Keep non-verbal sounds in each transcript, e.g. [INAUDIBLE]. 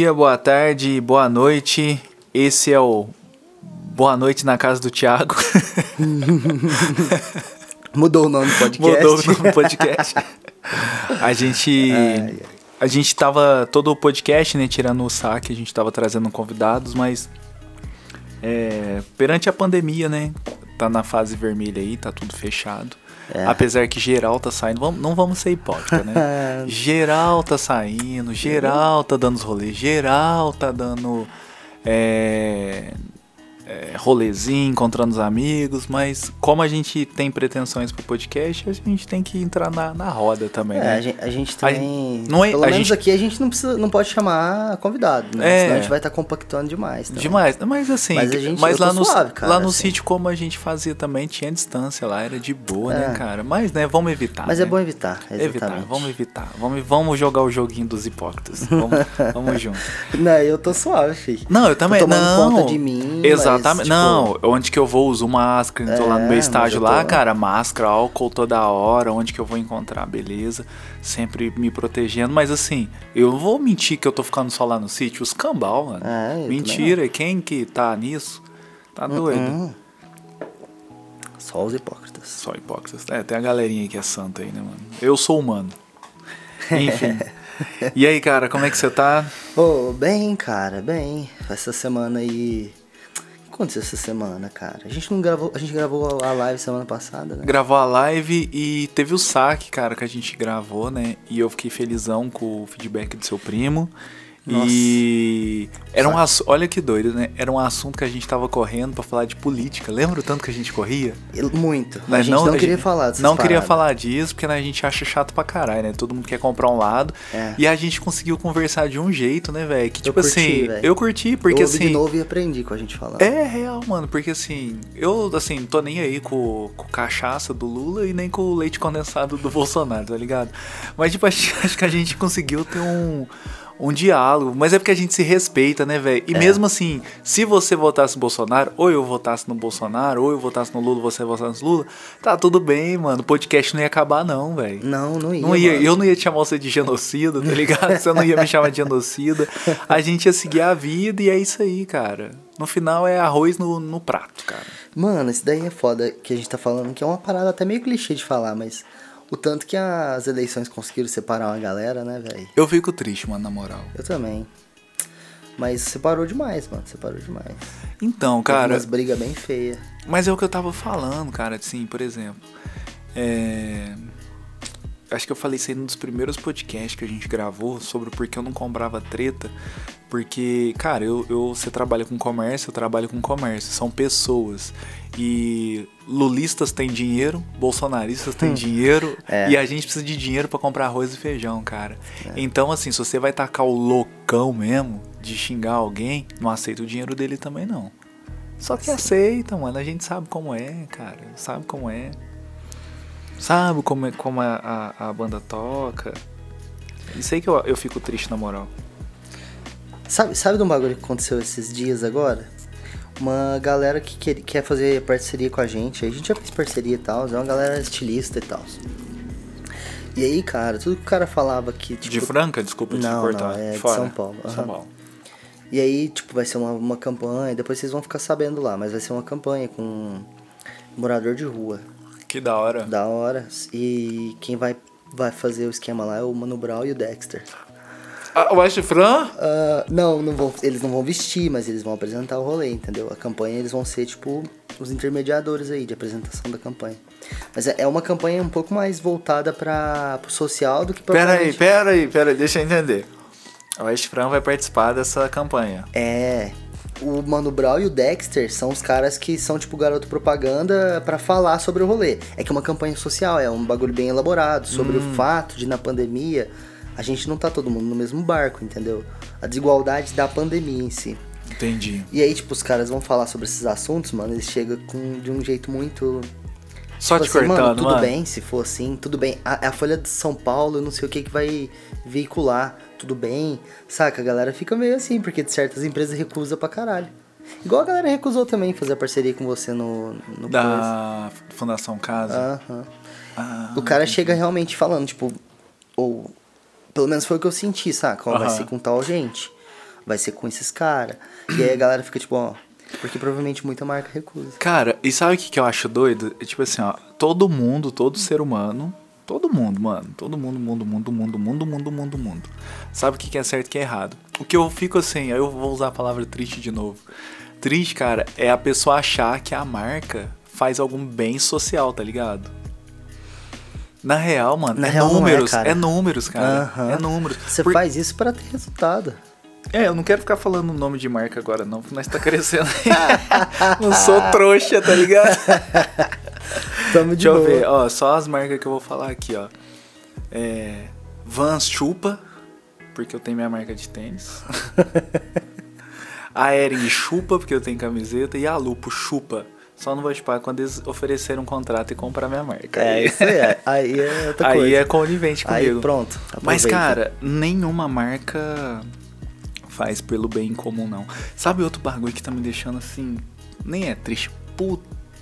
Dia, boa tarde, boa noite. Esse é o Boa Noite na Casa do Thiago. [LAUGHS] Mudou o nome do podcast. Mudou o nome do podcast. [LAUGHS] A gente. A gente tava. Todo o podcast, né? Tirando o saque, a gente tava trazendo convidados, mas. É, perante a pandemia, né? Tá na fase vermelha aí, tá tudo fechado. É. Apesar que geral tá saindo, vamos- não vamos ser hipócrita, né? [LAUGHS] geral tá saindo, geral tá dando os rolês, geral tá dando é, é, rolezinho, encontrando os amigos, mas como a gente tem pretensões pro podcast, a gente tem que entrar na, na roda também, É, né? a gente, a gente A também. gente- não é- pelo a menos gente- aqui a gente não precisa, não pode chamar convidado, né? É. Senão a gente vai estar compactando demais. também. Demais, mas assim, Mas a gente- mas tô lá no, suave, cara, lá no assim. sítio como a gente fazia também, tinha distância lá, era de boa, né, É. cara? Mas, né, vamos evitar. Mas né? é bom evitar, exatamente. Evitar, vamos evitar. Vamos, vamos jogar o joguinho dos hipócritas. Vamos, [LAUGHS] vamos junto. Não, eu tô suave, filho. Não, eu também. tomando não. conta de mim, Exatamente. tipo, não, onde que eu vou uso máscara, tô lá no É, meu mas estágio eu lá, tô- cara, máscara, álcool toda hora, onde que eu vou encontrar, beleza. Sempre me protegendo, mas assim, eu não vou mentir que eu tô ficando só lá no sítio, os cambal, mano. É, Mentira, quem que tá nisso? Tá doido. Hum, Só os hipócritas. Só hipócritas. É, tem a galerinha que é santa aí, né, mano? Eu sou humano. Enfim. [LAUGHS] e aí, cara, como é que você tá? Ô, bem, cara, bem. Essa semana aí. Aconteceu essa semana, cara? A gente não gravou. A gente gravou a live semana passada, né? Gravou a live e teve o saque, cara, que a gente gravou, né? E eu fiquei felizão com o feedback do seu primo. E era um assu- olha que doido, né? Era um assunto que a gente tava correndo pra falar de política. Lembra o tanto que a gente corria? Muito. Mas a gente não, a queria gente falar dessas Não queria paradas. falar disso, porque né, a gente acha chato pra caralho, né? Todo mundo quer comprar um lado. É. E a gente conseguiu conversar de um jeito, né, velho? Que Eu tipo curti, assim, velho. eu curti, porque eu ouvi assim. de novo e aprendi com a gente falando. É real, mano, porque assim, eu assim, tô nem aí com, com cachaça do Lula e nem com o leite condensado do [LAUGHS] Bolsonaro, tá ligado? Mas tipo, acho, [LAUGHS] acho que a gente conseguiu ter um, um diálogo, mas é porque a gente se respeita, né, velho? É. E mesmo assim, se você votasse no Bolsonaro, ou eu votasse no Bolsonaro, ou eu votasse no Lula, você votasse no Lula, tá tudo bem, mano, o podcast não ia acabar não, velho. Não, não ia. Não ia, mano. eu não ia te chamar você de genocida, tá ligado? Você não ia me chamar de genocida. A gente ia seguir a vida e é isso aí, cara. No final é arroz no, no prato, cara. Mano, isso daí é foda que a gente tá falando, que é uma parada até meio clichê de falar, mas o tanto que as eleições conseguiram separar uma galera, né, velho? Eu fico triste, mano, na moral. Eu também. Mas separou demais, mano, separou demais. Então, cara, umas brigas bem feias. mas é o que eu tava falando, cara, assim, por exemplo. É. Acho que eu falei isso aí num dos primeiros podcasts que a gente gravou sobre por que eu não comprava treta. Porque, cara, eu, eu, você trabalha com comércio, eu trabalho com comércio. São pessoas. E lulistas têm dinheiro, bolsonaristas têm dinheiro. É. E a gente precisa de dinheiro pra comprar arroz e feijão, cara. Então, assim, se você vai tacar o loucão mesmo de xingar alguém, não aceita o dinheiro dele também, não. Só que aceita, mano. A gente sabe como é, cara. Sabe como é. Sabe como, é, como a, a, a banda toca. Isso aí que eu, eu fico triste, na moral. Sabe, sabe de um bagulho que aconteceu esses dias agora? Uma galera que quer, quer fazer parceria com a gente. A gente já fez parceria e tal, é uma galera estilista e tal. E aí, cara, tudo que o cara falava que, tipo. de Franca, desculpa te Não, cortar. não, é de Fora. São Paulo, São aham. Paulo. E aí, tipo, vai ser uma, uma campanha, depois vocês vão ficar sabendo lá, mas vai ser uma campanha com um morador de rua. Que da hora. Da hora. E quem vai, vai fazer o esquema lá é o Mano Brown e o Dexter. Ah, o West Fran? Ah, não, não vão, eles não vão vestir, mas eles vão apresentar o rolê, entendeu? A campanha eles vão ser, tipo, os intermediadores aí de apresentação da campanha. Mas é, é uma campanha um pouco mais voltada para pro social do que pra. Pera aí, pera aí, pera aí, deixa eu entender. O West Fran vai participar dessa campanha. É. O Mano Brown e o Dexter são os caras que são, tipo, garoto propaganda pra falar sobre o rolê. É que é uma campanha social, é um bagulho bem elaborado sobre Hum. o fato de, na pandemia, a gente não tá todo mundo no mesmo barco, entendeu? A desigualdade da pandemia em si. Entendi. E aí, tipo, os caras vão falar sobre esses assuntos, mano, eles chegam com, de um jeito muito. Só tipo te assim, cortando, mano, tudo mano. bem se for assim, tudo bem. A, a Folha de São Paulo, eu não sei o que que vai veicular, tudo bem. Saca? A galera fica meio assim, porque de certas empresas recusa pra caralho. Igual a galera recusou também fazer parceria com você no. no coisa. Da Fundação Casa. Aham. Ah, O cara chega realmente falando, tipo, ou Pelo menos foi o que eu senti, saca? Ó, Vai ser com tal gente. Vai ser com esses caras. E aí a galera fica tipo, ó. Porque provavelmente muita marca recusa. Cara, e sabe o que, que eu acho doido? É tipo assim, ó, todo mundo, todo ser humano, todo mundo, mano, todo mundo, mundo, mundo, mundo, mundo, mundo, mundo, mundo. Sabe o que, é certo e o que é errado. O que eu fico assim, aí eu vou usar a palavra triste de novo. Triste, cara, é a pessoa achar que a marca faz algum bem social, tá ligado? Na real, mano, Na é real é, números, cara. é, números, cara. Aham. É números. Você Por- faz isso pra ter resultado. É, eu não quero ficar falando o nome de marca agora, não, porque nós tá crescendo. [LAUGHS] não sou trouxa, tá ligado? [LAUGHS] [LAUGHS] Tamo de Deixa eu boa. ver, ó, só as marcas que eu vou falar aqui, ó. É, Vans Chupa, porque eu tenho minha marca de tênis. [LAUGHS] a Ering Chupa, porque eu tenho camiseta. E a Lupo Chupa. Só não vou chupar quando eles oferecerem um contrato e comprar minha marca. É, Aí- isso aí é. Aí é [LAUGHS] outra Aí coisa. é conivente Aí comigo. pronto. Mas, aproveita. cara, nenhuma marca faz pelo bem comum, não. Sabe outro bagulho que tá me deixando assim. Nem é triste,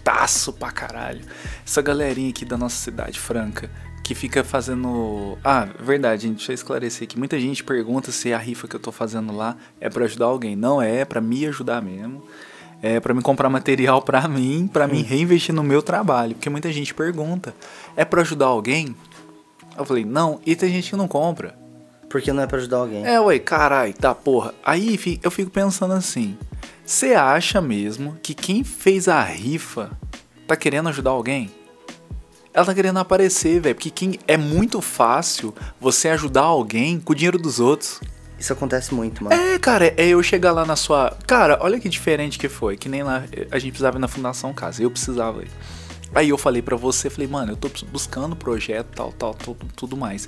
putaço pra caralho. Essa galerinha aqui da nossa cidade franca. Que fica fazendo. Ah, verdade, gente, deixa eu esclarecer aqui. Muita gente pergunta se a rifa que eu tô fazendo lá é pra ajudar alguém. Não é, é pra me ajudar mesmo. É pra me comprar material pra mim, pra mim reinvestir no meu trabalho. Porque muita gente pergunta: é pra ajudar alguém? Eu falei, não, e tem gente que não compra. Porque não é pra ajudar alguém. É, ué, carai, tá porra. Aí eu fico pensando assim: você acha mesmo que quem fez a rifa tá querendo ajudar alguém? Ela tá querendo aparecer, velho. Porque quem, é muito fácil você ajudar alguém com o dinheiro dos outros. Isso acontece muito, mano. É, cara, é eu chegar lá na sua. Cara, olha que diferente que foi. Que nem lá a gente precisava ir na Fundação Casa. Eu precisava ir. Aí eu falei pra você, falei, mano, eu tô buscando projeto, tal, tal, tudo, tudo mais.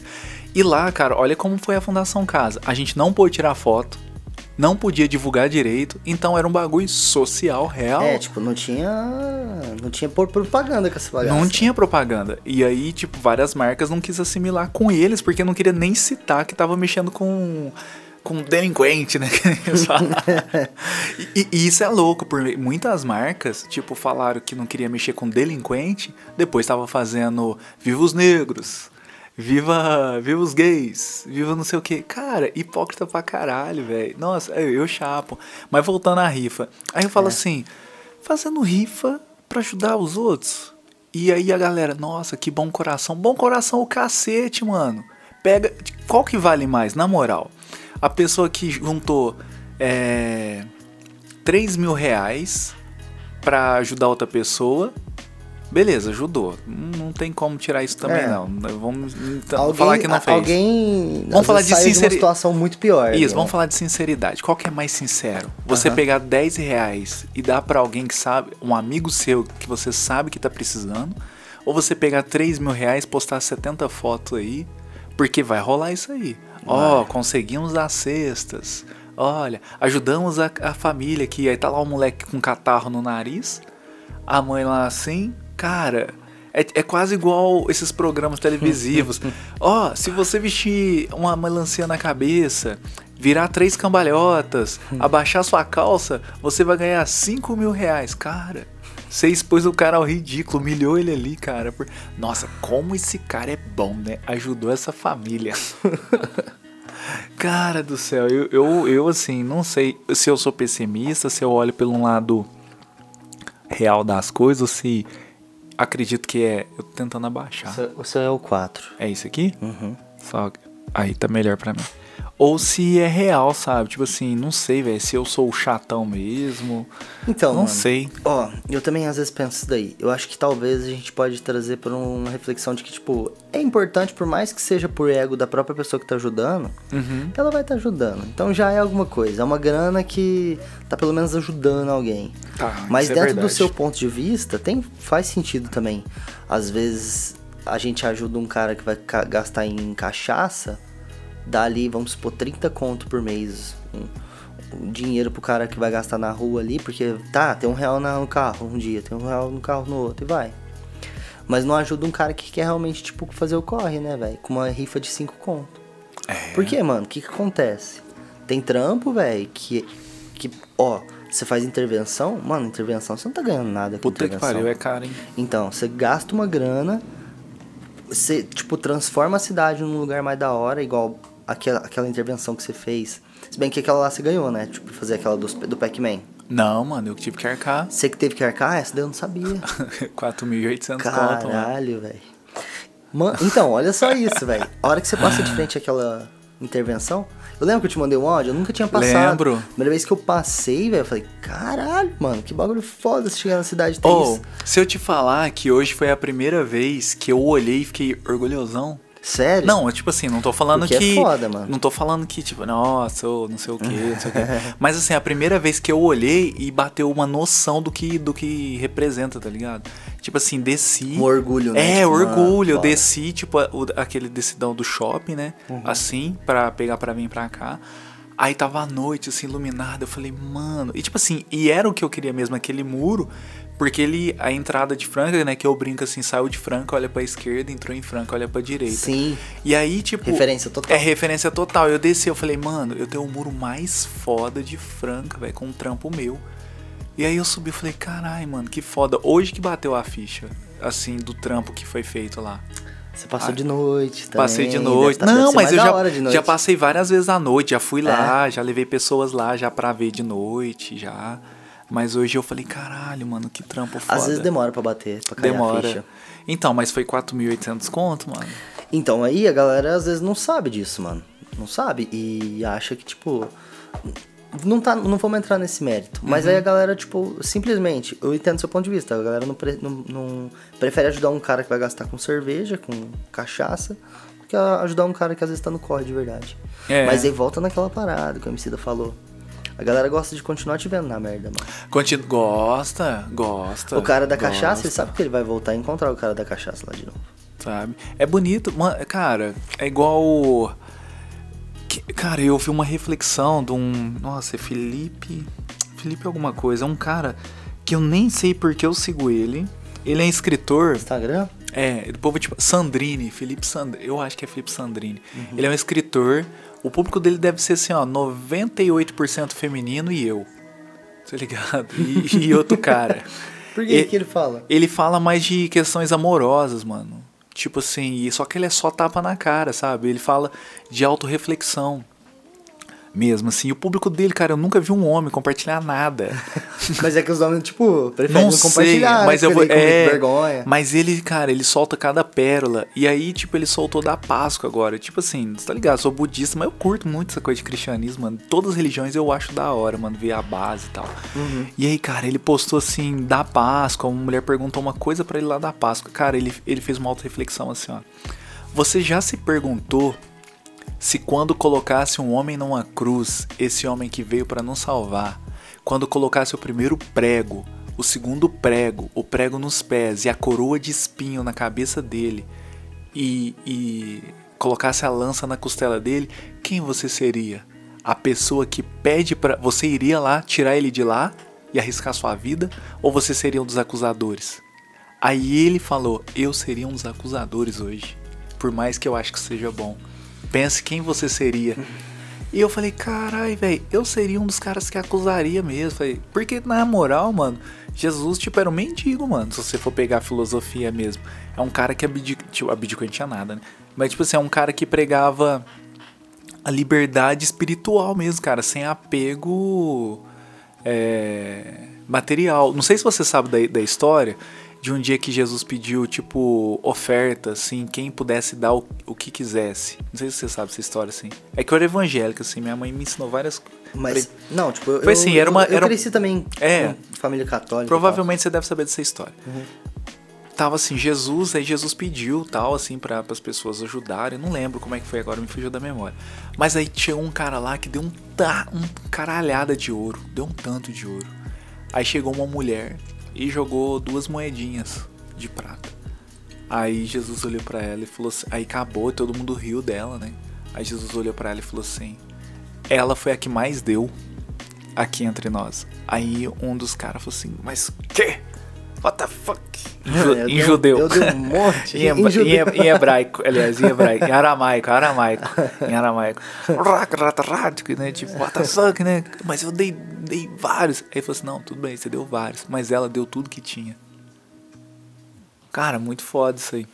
E lá, cara, olha como foi a Fundação Casa. A gente não pôde tirar foto, não podia divulgar direito, então era um bagulho social, real. É, tipo, não tinha. Não tinha propaganda com essa bagaça. Não tinha propaganda. E aí, tipo, várias marcas não quis assimilar com eles, porque não queria nem citar que tava mexendo com com delinquente, né? [LAUGHS] [LAUGHS] e, e isso é louco, porque muitas marcas, tipo, falaram que não queria mexer com delinquente, depois tava fazendo Viva os Negros, Viva, viva os gays, viva não sei o que. Cara, hipócrita pra caralho, velho. Nossa, eu, chapo. Mas voltando à rifa. Aí eu falo assim, fazendo rifa pra ajudar os outros. E aí a galera, nossa, que bom coração. Bom coração o cacete, mano. Pega. Qual que vale mais, na moral? A pessoa que juntou é, 3 mil reais pra ajudar outra pessoa. Beleza, ajudou. Não tem como tirar isso também, É. não. Vamos então, Alguém, falar que não fez. Alguém. Vamos falar de saiu uma sinceri- situação muito pior. Isso, ali, vamos né? falar de sinceridade. Qual que é mais sincero? Você Aham. pegar 10 reais e dar pra alguém que sabe, um amigo seu que você sabe que tá precisando, ou você pegar 3 mil reais, postar 70 fotos aí, porque vai rolar isso aí. Ó, conseguimos as cestas. Olha, ajudamos a, a família aqui. Aí tá lá o moleque com catarro no nariz, a mãe lá assim, cara. É, é quase igual esses programas televisivos. [LAUGHS] Ó, se você vestir uma melancia na cabeça, virar três cambalhotas, abaixar sua calça, você vai ganhar 5 mil reais. Cara, você expôs o cara ao ridículo, humilhou ele ali, cara. por- Nossa, como esse cara é bom, né? Ajudou essa família. [LAUGHS] cara do céu, eu, eu, eu assim, não sei se eu sou pessimista, se eu olho pelo lado real das coisas, ou se acredito que é. Eu tô tentando abaixar. O seu- O seu é o 4. É isso aqui? Uhum. Só aí tá melhor pra mim. Ou se é real, sabe? Tipo assim, não sei, velho, se eu sou o chatão mesmo. Então, não mano, sei. Ó, eu também às vezes penso isso daí. Eu acho que talvez a gente pode trazer por uma reflexão de que, tipo, é importante, por mais que seja por ego da própria pessoa que tá ajudando, Uhum. ela vai estar ajudando. Então já é alguma coisa. É uma grana que tá pelo menos ajudando alguém. Tá, Mas é dentro do verdade. seu ponto de vista, tem, faz sentido também. Às vezes a gente ajuda um cara que vai gastar em cachaça, dá ali, vamos supor, 30 conto por mês. Um, um dinheiro pro cara que vai gastar na rua ali, porque tá, tem um real no carro um dia, tem um real no carro no outro e vai. Mas não ajuda um cara que quer realmente, tipo, fazer o corre, né, velho? Com uma rifa de 5 conto. É. Por quê, mano? O que que acontece? Tem trampo, velho, que, que, ó, você faz intervenção, mano, intervenção você não tá ganhando nada com Puta que intervenção. pariu, é caro, hein? Então, você gasta uma grana, você, tipo, transforma a cidade num lugar mais da hora, igual aquela, aquela intervenção que você fez. Se bem que aquela lá você ganhou, né? Tipo, fazer aquela do, do Pac-Man. Não, mano, eu tive que arcar Você que teve que arcar, essa daí eu não sabia. [LAUGHS] 4.800 conto, mano. Caralho, velho. Então, olha só isso, velho. A hora que você passa de frente àquela intervenção, eu lembro que eu te mandei um áudio, eu nunca tinha passado. Lembro. Primeira vez que eu passei, velho, eu falei, caralho, mano, que bagulho foda você chegar na cidade ter Ou, isso. se eu te falar que hoje foi a primeira vez que eu olhei e fiquei orgulhosão. Sério? Não, é tipo assim, não tô falando Porque é que. foda, mano. Não tô falando que, tipo, nossa, eu não sei o quê, não sei o quê. [LAUGHS] Mas assim, a primeira vez que eu olhei e bateu uma noção do que, do que representa, tá ligado? Tipo assim, desci. Um orgulho, né? É, Tipo, orgulho. Eu foda. desci, tipo, o- aquele decidão do shopping, né? Uhum. Assim, pra pegar pra vir pra cá. Aí tava a noite, assim, iluminada. Eu falei, mano. E tipo assim, e era o que eu queria mesmo, aquele muro. Porque ele, a entrada de Franca, né? Que eu brinco assim, saiu de Franca, olha pra esquerda, entrou em Franca, olha pra direita. Sim. E aí, tipo. Referência total. É referência total. Eu desci, eu falei, mano, eu tenho o muro mais foda de Franca, velho, com um trampo meu. E aí eu subi e falei, carai, mano, que foda. Hoje que bateu a ficha, assim, do trampo que foi feito lá. Você passou Ah, de noite também. Passei de noite. tá- Não, mas eu já. É? já passei várias vezes à noite, já fui lá, já levei pessoas lá já pra ver de noite, já. Mas hoje eu falei, caralho, mano, que trampo foda. Às vezes demora pra bater, pra cair a Demora. ficha. Então, mas foi 4.800 conto, mano. Então, aí a galera às vezes não sabe disso, mano. Não sabe e acha que, tipo. Não, tá, não vamos entrar nesse mérito. Mas Uhum. aí a galera, tipo, simplesmente, eu entendo seu ponto de vista. A galera não, pre- não- não- prefere ajudar um cara que vai gastar com cerveja, com cachaça, do que ajudar um cara que às vezes tá no corre de verdade. É. Mas aí volta naquela parada que o Emicida falou. A galera gosta de continuar te vendo na merda, mano. Continu... Gosta, gosta. O cara da gosta. cachaça, ele sabe que ele vai voltar e encontrar o cara da cachaça lá de novo. sabe? É bonito, mano, cara, é igual. que- Cara, eu vi uma reflexão de um. Nossa, é Felipe. Felipe alguma coisa. É um cara que eu nem sei porque eu sigo ele. Ele é escritor. Instagram? É, do povo tipo. Sandrini, Felipe Sandrini. Eu acho que é Felipe Sandrini. Ele é um escritor. O público dele deve ser assim, ó, 98% feminino e eu. Tá ligado? E, e outro cara. [LAUGHS] Por que, que ele fala? Ele fala mais de questões amorosas, mano. Tipo assim, só que ele é só tapa na cara, sabe? Ele fala de autorreflexão. Mesmo assim, o público dele, cara, eu nunca vi um homem compartilhar nada. [LAUGHS] Mas é que os homens, tipo, preferem Não não, sei, compartilhar. mas né? eu vou. É, vergonha. mas ele, cara, ele solta cada pérola. E aí, tipo, ele soltou da Páscoa agora. Tipo assim, você tá ligado? Sou budista, mas eu curto muito essa coisa de cristianismo, mano. Todas as religiões eu acho da hora, mano, ver a base e tal. Uhum. E aí, cara, ele postou assim, da Páscoa. Uma mulher perguntou uma coisa pra ele lá da Páscoa. Cara, ele, ele fez uma auto-reflexão assim, ó. Você já se perguntou se quando colocasse um homem numa cruz, esse homem que veio para nos salvar, quando colocasse o primeiro prego, o segundo prego, o prego nos pés e a coroa de espinho na cabeça dele e, e colocasse a lança na costela dele, quem você seria? A pessoa que pede para você iria lá tirar ele de lá e arriscar sua vida ou você seria um dos acusadores? Aí ele falou: "Eu seria um dos acusadores hoje, por mais que eu acho que seja bom. Pense quem você seria." E eu falei, carai, velho, eu seria um dos caras que acusaria mesmo. Falei, porque na moral, mano, Jesus, tipo, era um mendigo, mano. Se você for pegar a filosofia mesmo. É um cara que abdicou. Tipo, abdicou não tinha nada, né? Mas, tipo assim, é um cara que pregava a liberdade espiritual mesmo, cara, sem apego é, material. Não sei se você sabe da, da história de um dia que Jesus pediu, tipo, oferta, assim, quem pudesse dar o, o que quisesse. Não sei se você sabe essa história, assim. É que eu era evangélica, assim, minha mãe me ensinou várias Mas, não, tipo, eu, Foi assim, era uma- eu, eu era cresci também É. com família católica. Provavelmente você deve saber dessa história. Tava assim, Jesus, aí Jesus pediu tal, assim, para as pessoas ajudarem. Não lembro como é que foi agora, me fugiu da memória. Mas aí chegou um cara lá que deu um, ta, um caralhada de ouro. Deu um tanto de ouro. Aí chegou uma mulher e jogou duas moedinhas de prata. Aí Jesus olhou pra ela e falou assim. Aí acabou, todo mundo riu dela, né? Aí Jesus olhou pra ela e falou assim: Ela foi a que mais deu aqui entre nós. Aí um dos caras falou assim: Mas que? What the fuck? Em, ju- [LAUGHS] Eu em dei um- judeu. eu dei um monte. em, Em judeu. em em hebraico, aliás, em hebraico, em aramaico, aramaico, em aramaico. né? Tipo, what the fuck, né? Mas eu dei, dei vários. Aí ele falou assim: Não, tudo bem, você deu vários. Mas ela deu tudo que tinha. Cara, muito foda isso aí.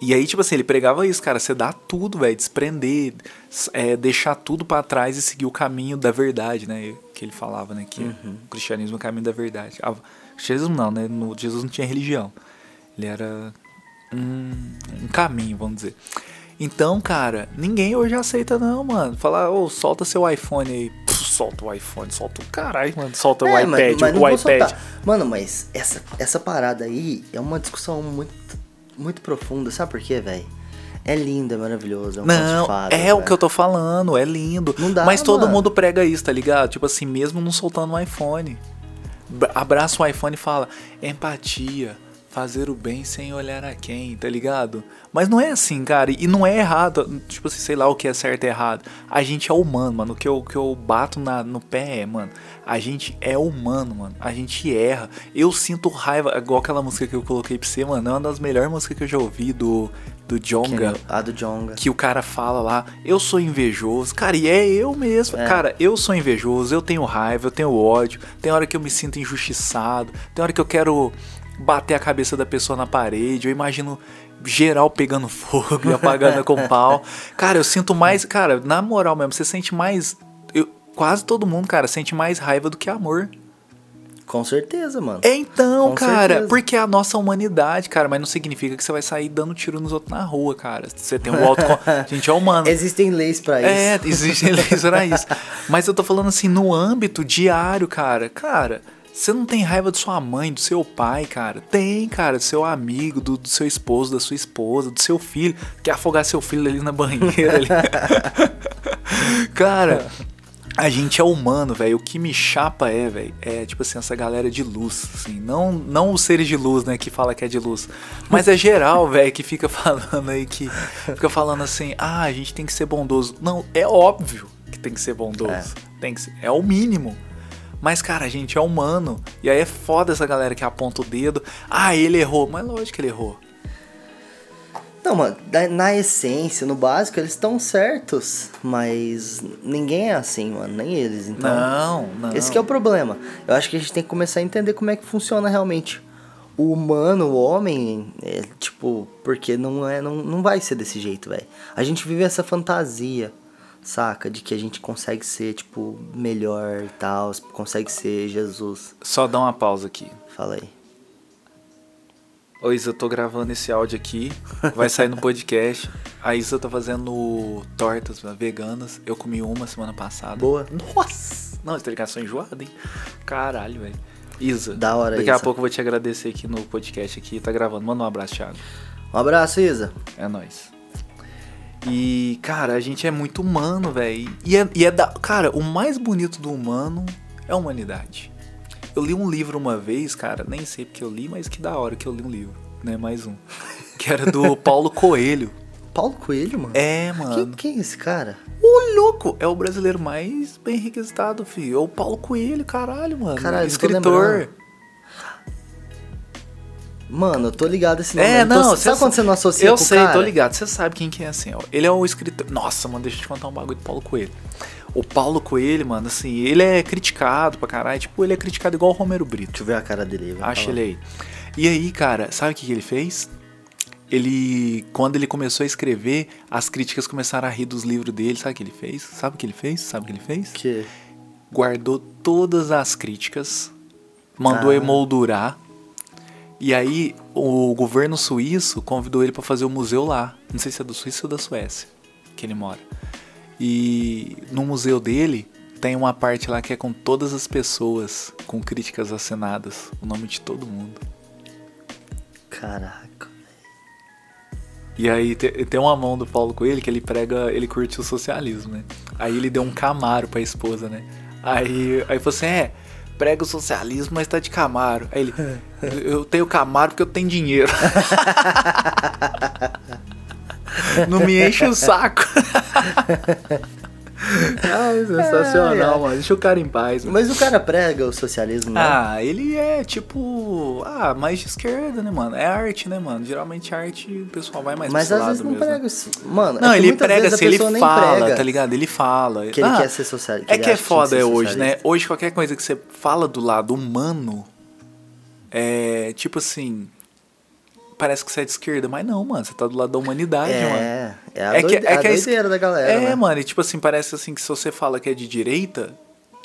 E aí, tipo assim, ele pregava isso, cara, você dá tudo, velho, desprender, é, deixar tudo para trás e seguir o caminho da verdade, né? Que ele falava, né? Que uhum. o cristianismo é o caminho da verdade. Ah, o cristianismo não, né? No, Jesus não tinha religião. Ele era um, um caminho, vamos dizer. Então, cara, ninguém hoje aceita não, mano. Falar, ô, oh, solta seu iPhone aí. Pff, solta o iPhone, solta o caralho, mano. Solta é, o iPad, mas, mas o iPad. Soltar. Mano, mas essa, essa parada aí é uma discussão muito muito profunda, sabe por quê, velho? É lindo, é maravilhoso. É um não, fada, é o que eu tô falando, é lindo. Não dá, Mas todo mundo prega isso, tá ligado? Tipo assim, mesmo não soltando um iPhone. Abraça o iPhone e fala: empatia, fazer o bem sem olhar a quem, tá ligado? Mas não é assim, cara. E não é errado. Tipo assim, sei lá o que é certo e errado. A gente é humano, mano. O que eu, que eu bato na, no pé é, mano. A gente é humano, mano. A gente erra. Eu sinto raiva. Igual aquela música que eu coloquei pra você, mano. É uma das melhores músicas que eu já ouvi do, do Jonga. A do Jonga. Que o cara fala lá, eu sou invejoso. Cara, e é eu mesmo. É. Cara, eu sou invejoso, eu tenho raiva, eu tenho ódio. Tem hora que eu me sinto injustiçado. Tem hora que eu quero bater a cabeça da pessoa na parede. Eu imagino geral pegando [LAUGHS] fogo e apagando com pau. Cara, eu sinto mais. Cara, na moral mesmo, você sente mais. Eu, quase todo mundo, cara, sente mais raiva do que amor. Com certeza, mano. É então, Com cara, certeza. porque é a nossa humanidade, cara, mas não significa que você vai sair dando tiro nos outros na rua, cara. Você tem um auto. a [LAUGHS] gente é humano. Existem leis para isso. É, existem [LAUGHS] leis para isso. Mas eu tô falando assim, no âmbito diário, cara. Cara, você não tem raiva de sua mãe, do seu pai, cara? Tem, cara, do seu amigo, do, do, seu esposo, da sua esposa, do seu filho. Quer afogar seu filho ali na banheira ali. [LAUGHS] cara, a gente é humano, velho. O que me chapa é, velho, é tipo assim, essa galera de luz, assim. Não, não os seres de luz, né, que fala que é de luz. Mas é geral, [LAUGHS] velho, que fica falando aí que. Fica falando assim, ah, a gente tem que ser bondoso. Não, é óbvio que tem que ser bondoso. É. Tem que ser, é o mínimo. Mas, cara, a gente é humano. E aí é foda essa galera que aponta o dedo. Ah, ele errou. Mas lógico que ele errou. Não, mano, na essência, no básico, eles estão certos. Mas ninguém é assim, mano. Nem eles. Então, não, não. Esse que é o problema. Eu acho que a gente tem que começar a entender como é que funciona realmente. O humano, o homem, é, tipo, porque não é, não, não vai ser desse jeito, velho. A gente vive essa fantasia saca? De que a gente consegue ser, tipo, melhor e tal, consegue ser Jesus. Só dá uma pausa aqui. Fala aí. Ô Isa, eu tô gravando esse áudio aqui, vai sair no podcast. A Isa tá fazendo tortas veganas. Eu comi uma semana passada. Boa. Nossa! Não, essa ligação enjoada, hein? Caralho, velho. Isa. Da hora, Daqui Isa. a pouco eu vou te agradecer aqui no podcast aqui. Tá gravando. Manda um abraço, Thiago. Um abraço, Isa. É nóis. E, cara, a gente é muito humano, velho. E é, e é da. Cara, o mais bonito do humano é a humanidade. Eu li um livro uma vez, cara, nem sei porque eu li, mas que da hora que eu li um livro, né? Mais um. [LAUGHS] Que era do Paulo Coelho. Paulo Coelho, mano? É, mano. Quem, quem é esse cara? O louco! É o brasileiro mais bem requisitado, filho. É o Paulo Coelho, caralho, mano. Caralho, escritor. Mano, eu tô ligado esse nome. É, não, tô, sabe quando você não associa Eu sei, cara? tô ligado. Você sabe quem que é assim, ó. Ele é o escritor. Nossa, mano, deixa eu te contar um bagulho do Paulo Coelho. O Paulo Coelho, mano, assim, ele é criticado pra caralho. Tipo, ele é criticado igual o Romero Brito. Deixa eu ver a cara dele. Acha ele aí. E aí, cara, sabe o que, que ele fez? Ele, quando ele começou a escrever, as críticas começaram a rir dos livros dele. Sabe o que ele fez? Sabe o que ele fez? Sabe o que ele fez? Que? Guardou todas as críticas, mandou ah. emoldurar e aí o governo suíço convidou ele para fazer o um museu lá. Não sei se é do Suíça ou da Suécia que ele mora. E no museu dele tem uma parte lá que é com todas as pessoas com críticas assinadas, o nome de todo mundo. Caraca. E aí tem uma mão do Paulo Coelho que ele prega, ele curte o socialismo, né? Aí ele deu um camaro pra esposa, né? Aí, aí falou assim, é, prega o socialismo, mas tá de Camaro. Aí ele, [LAUGHS] eu tenho Camaro porque eu tenho dinheiro. [LAUGHS] Não me enche o saco. [LAUGHS] Ah, sensacional, é, é. mano. Deixa o cara em paz. Mano. Mas o cara prega o socialismo, né? Ah, ele é tipo. Ah, mais de esquerda, né, mano? É arte, né, mano? Geralmente arte o pessoal vai mais Mas às vezes não mesmo. prega. Mano, não, é ele prega assim, ele fala, prega. tá ligado? Ele fala. Que ele ah, quer ser socialista. É que é foda hoje, né? Hoje qualquer coisa que você fala do lado humano é tipo assim. Parece que você é de esquerda, mas não, mano, você tá do lado da humanidade, mano. É, é a, É que- doide- é a que a es- doideira da galera. É, né? mano, e tipo assim, parece assim que se você fala que é de direita,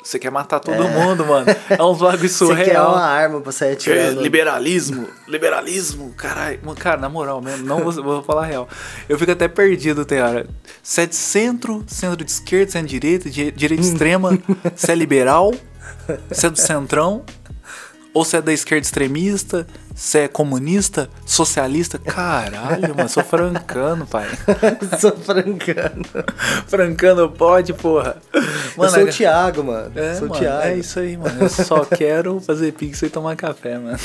você quer matar todo mundo, mano. [LAUGHS] É uns bagulho Você quer surreal. uma arma pra sair É, atirando. liberalismo, liberalismo, caralho. Mano, Cara, na moral mesmo, não vou, vou falar a real. Eu fico até perdido, tem hora. Você é de centro, centro de esquerda, centro de direita, di- direita extrema, você é liberal, [LAUGHS] você é do centrão, ou você é da esquerda extremista, você é comunista, socialista. Caralho, mano, sou francano, pai. [LAUGHS] Sou francano. Francano pode, porra. eu sou o Thiago, mano. é, sou o mano, Thiago. é isso aí, mano. Eu só [LAUGHS] quero fazer pix e tomar café, mano.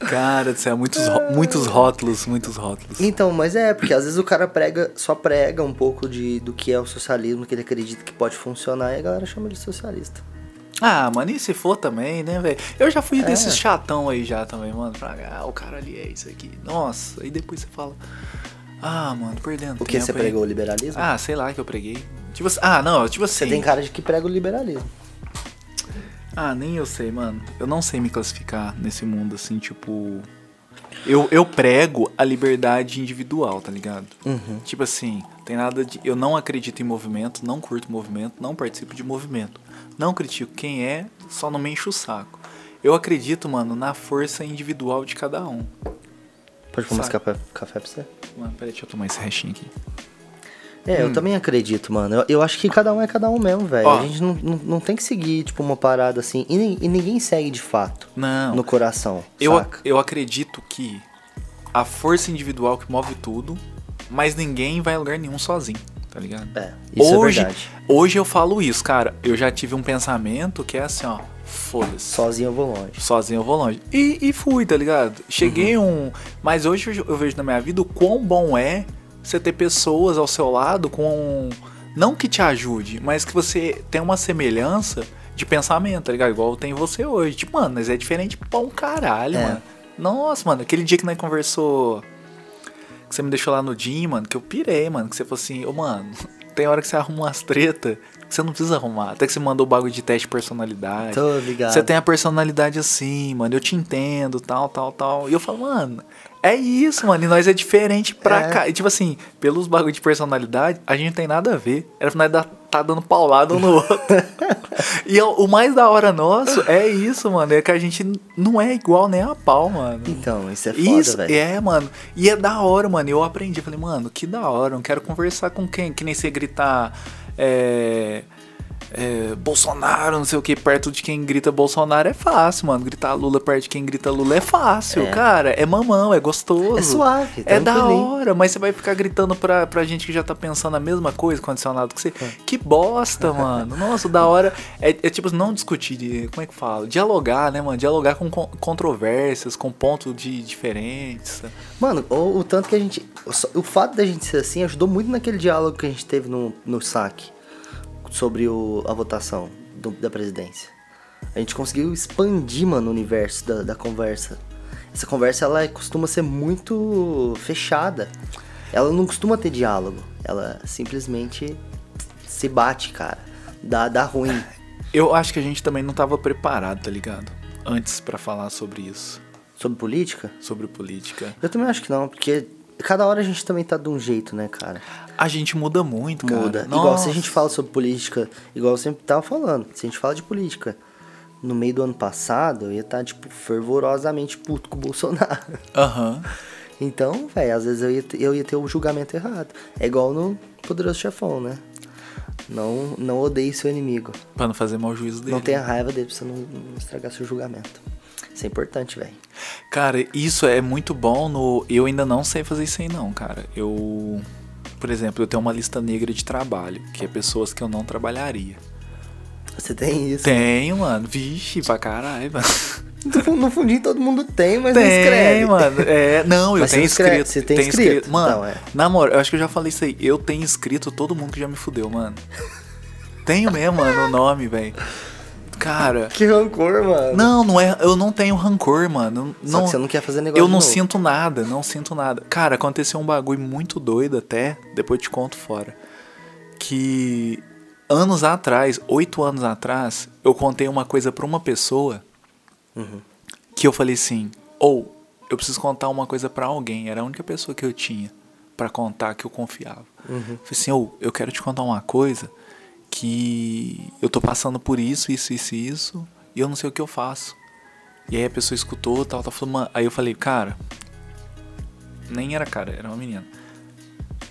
Cara do céu, muitos, muitos rótulos, muitos rótulos. Então, mas é, porque às vezes o cara prega, só prega um pouco de, do que é o socialismo, que ele acredita que pode funcionar, e a galera chama ele de socialista. Ah, mano, e se for também, né, velho? Eu já fui É. desses chatão aí já também, mano. Pra, ah, o cara ali é isso aqui. Nossa, aí depois você fala. Ah, mano, perdendo O que você pregou o liberalismo? Ah, sei lá que eu preguei. Tipo assim, ah, não, tipo assim. Você tem cara de que prega o liberalismo. Ah, nem eu sei, mano. Eu não sei me classificar nesse mundo assim, tipo. Eu, eu prego a liberdade individual, tá ligado? Uhum. Tipo assim, tem nada de. Eu não acredito em movimento, não curto movimento, não participo de movimento. Não critico quem é, só não me encho o saco. Eu acredito, mano, na força individual de cada um. Pode mais Sabe. café, café pra você? Mano, peraí, deixa eu tomar esse restinho aqui. É, eu também acredito, mano. Eu, eu acho que cada um é cada um mesmo, velho. A gente não, não, não tem que seguir, tipo, uma parada assim. E, e ninguém segue de fato. Não. No coração. Eu, saca? eu acredito que a força individual que move tudo, mas ninguém vai a lugar nenhum sozinho, tá ligado? É, isso hoje, é verdade. hoje eu falo isso, cara. Eu já tive um pensamento que é assim, ó. Foda-se. Sozinho eu vou longe. Sozinho eu vou longe. E, e fui, tá ligado? Cheguei Uhum. um. Mas hoje eu, eu vejo na minha vida o quão bom é você ter pessoas ao seu lado com. Não que te ajude, mas que você tem uma semelhança de pensamento, tá ligado? Igual tem você hoje. Tipo, mano, mas é diferente pra um caralho, É. mano. Nossa, mano, aquele dia que nós conversou. Que você me deixou lá no Jim, mano, que eu pirei, mano. Que você falou assim, ô, mano, [LAUGHS] tem hora que você arruma umas treta que você não precisa arrumar. Até que você mandou o bagulho de teste de personalidade. Tô ligado. Você tem a personalidade assim, mano, eu te entendo, tal, tal, tal. E eu falo, mano, é isso, mano, e nós é diferente pra É. cá. E tipo assim, pelos bagulho de personalidade, a gente não tem nada a ver. Era pra nós tá dando paulada um no outro. [LAUGHS] e o, o mais da hora nosso é isso, mano, é que a gente não é igual nem a pau, mano. Então, isso é foda, Isso, velho. é, mano. E é da hora, mano. Eu aprendi. Falei, mano, que da hora. Eu não quero conversar com quem? Que nem você gritar. É. é, Bolsonaro, não sei o que, perto de quem grita Bolsonaro é fácil, mano. Gritar Lula perto de quem grita Lula é fácil, É. cara. É mamão, é gostoso. É suave, É da hora, mas você vai ficar gritando pra, pra gente que já tá pensando a mesma coisa, condicionado que você. É. Que bosta, mano. Nossa, da hora. É, é tipo, não discutir, de- como é que fala? Dialogar, né, mano? Dialogar com con- controvérsias, com pontos de diferentes. Mano, o, o tanto que a gente. O fato da gente ser assim ajudou muito naquele diálogo que a gente teve no, no saque sobre o, a votação do- da presidência. A gente conseguiu expandir, mano, o universo da, da conversa. Essa conversa, ela costuma ser muito fechada. Ela não costuma ter diálogo. Ela simplesmente se bate, cara. Dá, dá ruim. [LAUGHS] Eu acho que a gente também não tava preparado, tá ligado? Antes pra falar sobre isso, Sobre política? sobre política. Eu também acho que não, porque cada hora a gente também tá de um jeito, né, cara? A gente muda muito, cara. Muda. Igual se a gente fala sobre política, igual eu sempre tava falando, se a gente fala de política no meio do ano passado, eu ia estar, tipo, fervorosamente puto com o Bolsonaro. Aham. [LAUGHS] Então, velho, às vezes eu ia, ter- eu ia ter o julgamento errado. É igual no Poderoso Chefão, né? Não, não odeie seu inimigo. Pra não fazer mau juízo dele. Não tenha raiva dele pra você não, não estragar seu julgamento. Isso é importante, velho. Cara, isso é muito bom no. Eu ainda não sei fazer isso aí, não, cara. Eu. Por exemplo, eu tenho uma lista negra de trabalho, que é pessoas que eu não trabalharia. Você tem isso. Tenho, mano. Vixe, pra caralho, mano. No fun- No fundinho todo mundo tem, mas não Tem, escreve. mano. É, não, eu Mas tenho escreve- escrito. você tem tenho escrito? Mano, Então, é. na moral, eu acho que eu já falei isso aí. Eu tenho escrito todo mundo que já me fudeu, mano. Tenho mesmo, mano, o nome, velho. Cara. Que rancor, mano. Não, não é. Eu não tenho rancor, mano. Só Não, você não quer fazer negócio eu não novo. sinto nada, não sinto nada. Cara, aconteceu um bagulho muito doido até, depois te conto fora. Que anos atrás, oito anos atrás, eu contei uma coisa pra uma pessoa Uhum. que eu falei assim, ou eu preciso contar uma coisa pra alguém. Era a única pessoa que eu tinha pra contar que eu confiava. Uhum. Falei assim, ô, eu quero te contar uma coisa que eu tô passando por isso, isso, isso isso, e eu não sei o que eu faço. E aí a pessoa escutou, tal, tal, falou. Aí eu falei, cara. Nem era cara, era uma menina.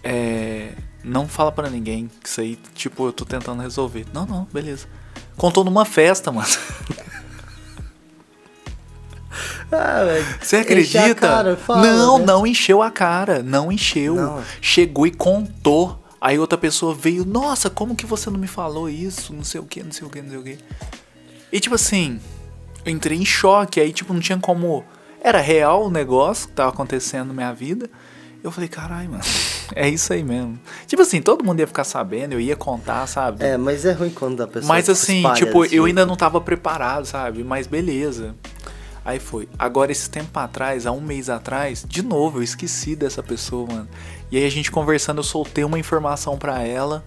É. Não fala pra ninguém que isso aí, tipo, eu tô tentando resolver. Não, não, beleza. Contou numa festa, mano. [LAUGHS] Ah. Você acredita? cara, fala, não, né? não encheu a cara. Não encheu. Não. Chegou e contou. Aí outra pessoa veio, nossa, como que você não me falou isso? Não sei o que, não sei o que, não sei o que. E tipo assim, eu entrei em choque. Aí, tipo, não tinha como. Era real o negócio que tava acontecendo na minha vida. Eu falei, caralho, mano, é isso aí mesmo. Tipo assim, todo mundo ia ficar sabendo, eu ia contar, sabe? É, mas é ruim quando a pessoa. Mas assim, tipo, eu ainda não tava preparado, sabe? Mas beleza. Aí foi. Agora, esse tempo atrás, há um mês atrás, de novo, eu esqueci dessa pessoa, mano. E aí a gente conversando, eu soltei uma informação pra ela.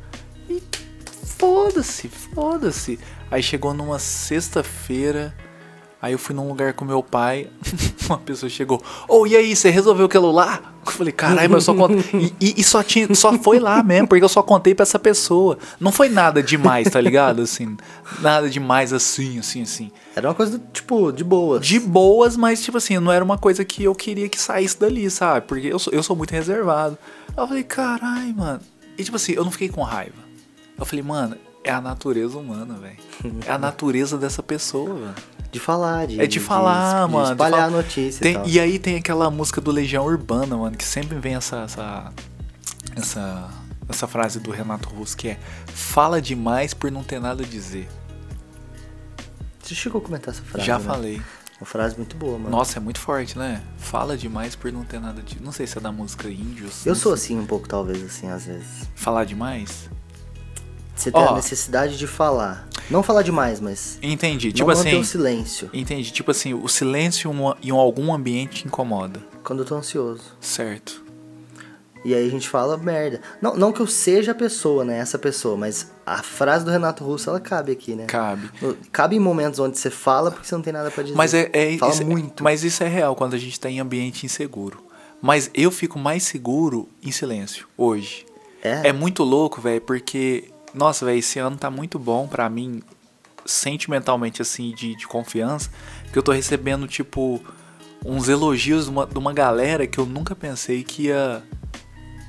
E foda-se, foda-se. Aí chegou numa sexta-feira. Aí eu fui num lugar com meu pai. [LAUGHS] Uma pessoa chegou. Ô, e aí, você resolveu aquilo lá? Eu falei, caralho, mas eu só contei. E, e- e só, tinha, só foi lá mesmo, porque eu só contei pra essa pessoa. Não foi nada demais, tá ligado? Assim, nada demais assim, assim, assim. Era uma coisa, tipo, de boas. De boas, mas tipo assim, não era uma coisa que eu queria que saísse dali, sabe? Porque eu sou, eu sou muito reservado. Eu falei, caralho, mano. E tipo assim, eu não fiquei com raiva. Eu falei, mano, é a natureza humana, velho. É a natureza dessa pessoa, velho. De falar, de. É de falar, de mano. de espalhar falar. a notícia Tem- e tal. e aí tem aquela música do Legião Urbana, mano, que sempre vem essa, essa, essa, essa frase do Renato Russo, que é Fala demais por não ter nada a dizer. Você chegou a comentar essa frase? Já né? falei. Uma frase muito boa, mano. Nossa, é muito forte, né? Fala demais por não ter nada a dizer. Não sei se é da música Índios. Eu sou sei. assim um pouco, talvez, assim, às vezes. Falar demais? Você tem Ó. a necessidade de falar. Não falar demais, mas. Entendi. Tipo não manter assim. o silêncio. Entendi. Tipo assim, o silêncio em um- em algum ambiente te incomoda. Quando eu tô ansioso. Certo. E aí a gente fala merda. Não, não que eu seja a pessoa, né? Essa pessoa, mas a frase do Renato Russo, ela cabe aqui, né? Cabe. Cabe em momentos onde você fala porque você não tem nada pra dizer. Mas é, é Fala isso, muito. Mas isso é real quando a gente tá em ambiente inseguro. Mas eu fico mais seguro em silêncio hoje. É? É muito louco, velho, porque nossa, velho, esse ano tá muito bom pra mim sentimentalmente assim de, de confiança, que eu tô recebendo tipo uns elogios de uma, de uma galera que eu nunca pensei que ia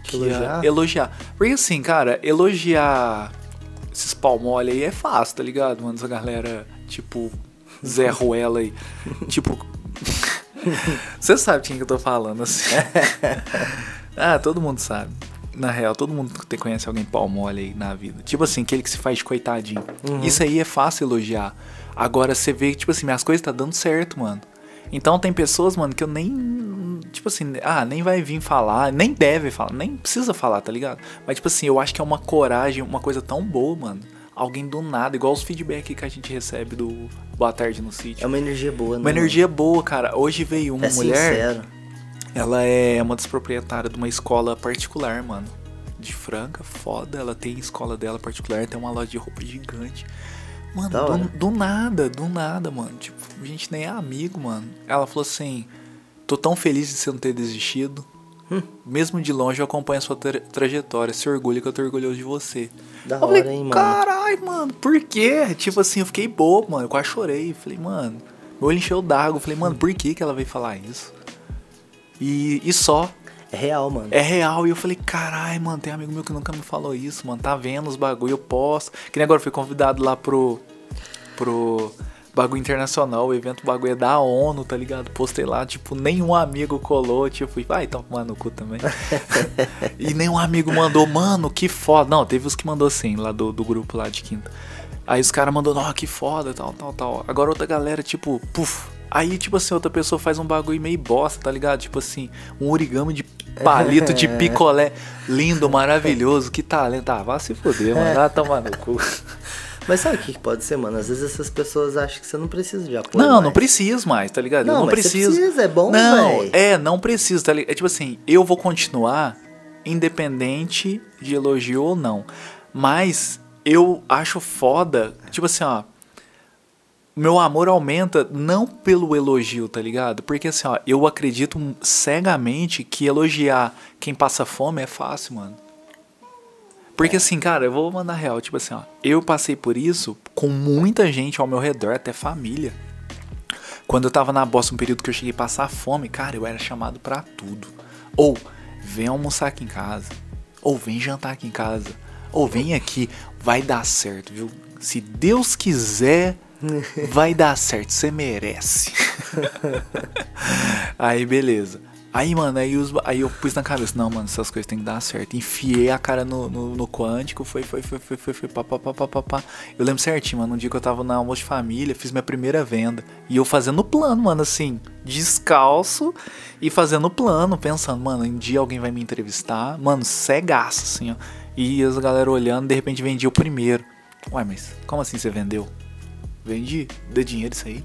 que ia Elogiar? elogiar. Porque assim, cara, elogiar esses pau mole aí é fácil, tá ligado? Mano, essa galera, tipo, Zé [LAUGHS] Ruela aí. tipo. [LAUGHS] Você sabe quem que eu tô falando, assim. [LAUGHS] ah, todo mundo sabe. Na real, todo mundo te- conhece alguém pau mole aí na vida. Tipo assim, aquele que se faz de coitadinho. Isso aí é fácil elogiar. Agora você vê que, tipo assim, minhas coisas tá dando certo, mano. Então tem pessoas, mano, que eu nem. Tipo assim, ah, nem vai vir falar, nem deve falar, nem precisa falar, tá ligado? Mas, tipo assim, eu acho que é uma coragem, uma coisa tão boa, mano. Alguém do nada, igual os feedback que a gente recebe do Boa Tarde no É Sítio. uma energia boa, né? Uma energia boa, cara. Hoje veio uma é mulher. sincero. Ela é uma das proprietárias de uma escola particular, mano. De Franca, foda. Ela tem escola dela particular, tem uma loja de roupa gigante. Mano, do, do nada, do nada, mano. Tipo, a gente nem é amigo, mano. Ela falou assim: tô tão feliz de você não ter desistido. Hum. Mesmo de longe eu acompanho a sua tra- trajetória. Se orgulha que eu tô orgulhoso de você. Da eu falei, hora, hein, mano? Caralho, mano, por quê? Tipo assim, eu fiquei bobo, mano. Eu quase chorei. Falei, mano, meu olho encheu d'água. Falei, mano, por que, que ela veio falar isso? E, e só. É real, mano. É real. E eu falei, caralho, mano, tem amigo meu que nunca me falou isso, mano. Tá vendo os bagulho, eu posto. Que nem agora eu fui convidado lá pro. pro. Bagulho internacional, o evento bagulho é da ONU, tá ligado? Postei lá, tipo, nenhum amigo colou, tipo, vai, então tomar no cu também. [LAUGHS] e nenhum amigo mandou, mano, que foda. Não, teve os que mandou assim, lá do, do grupo lá de quinta. Aí os caras mandou, ó, que foda, tal, tal, tal. Agora outra galera, tipo, puf. Aí, tipo assim, outra pessoa faz um bagulho meio bosta, tá ligado? Tipo assim, um origami de [LAUGHS] palito de picolé lindo, maravilhoso, que talento. Ah, vá se fuder, mano. Vai tomar no cu. [LAUGHS] Mas sabe o que pode ser, mano? Às vezes essas pessoas acham que você não precisa de apoio. Não, mais. não preciso mais, tá ligado? eu Não, não mas você preciso. precisa, é bom, Não, véi. é, não preciso, tá ligado? É tipo assim, eu vou continuar independente de elogio ou não. Mas eu acho foda, tipo assim, ó. Meu amor aumenta não pelo elogio, tá ligado? Porque assim, ó, eu acredito cegamente que elogiar quem passa fome é fácil, mano. Porque assim, cara, eu vou mandar real, tipo assim, ó, eu passei por isso com muita gente ao meu redor, até família. Quando eu tava na bosta, um período que eu cheguei a passar fome, cara, eu era chamado para tudo. Ou, vem almoçar aqui em casa. Ou, vem jantar aqui em casa. Ou, vem aqui, vai dar certo, viu? Se Deus quiser, [LAUGHS] vai dar certo, você merece. [LAUGHS] aí, beleza. Aí, mano, aí, os, aí eu pus na cabeça, não, mano, essas coisas tem que dar certo. Enfiei a cara no, no, no quântico, foi, foi, foi, foi, foi, foi, pá, pá, pá, pá, pá, pá. Eu lembro certinho, mano, um dia que eu tava na almoço de família, fiz minha primeira venda. E eu fazendo plano, mano, assim, descalço e fazendo plano, pensando, mano, um dia alguém vai me entrevistar. Mano, cegaço, assim, ó. E as galera olhando, de repente vendi o primeiro. Ué, mas como assim você vendeu? Vendi, dê dinheiro isso aí.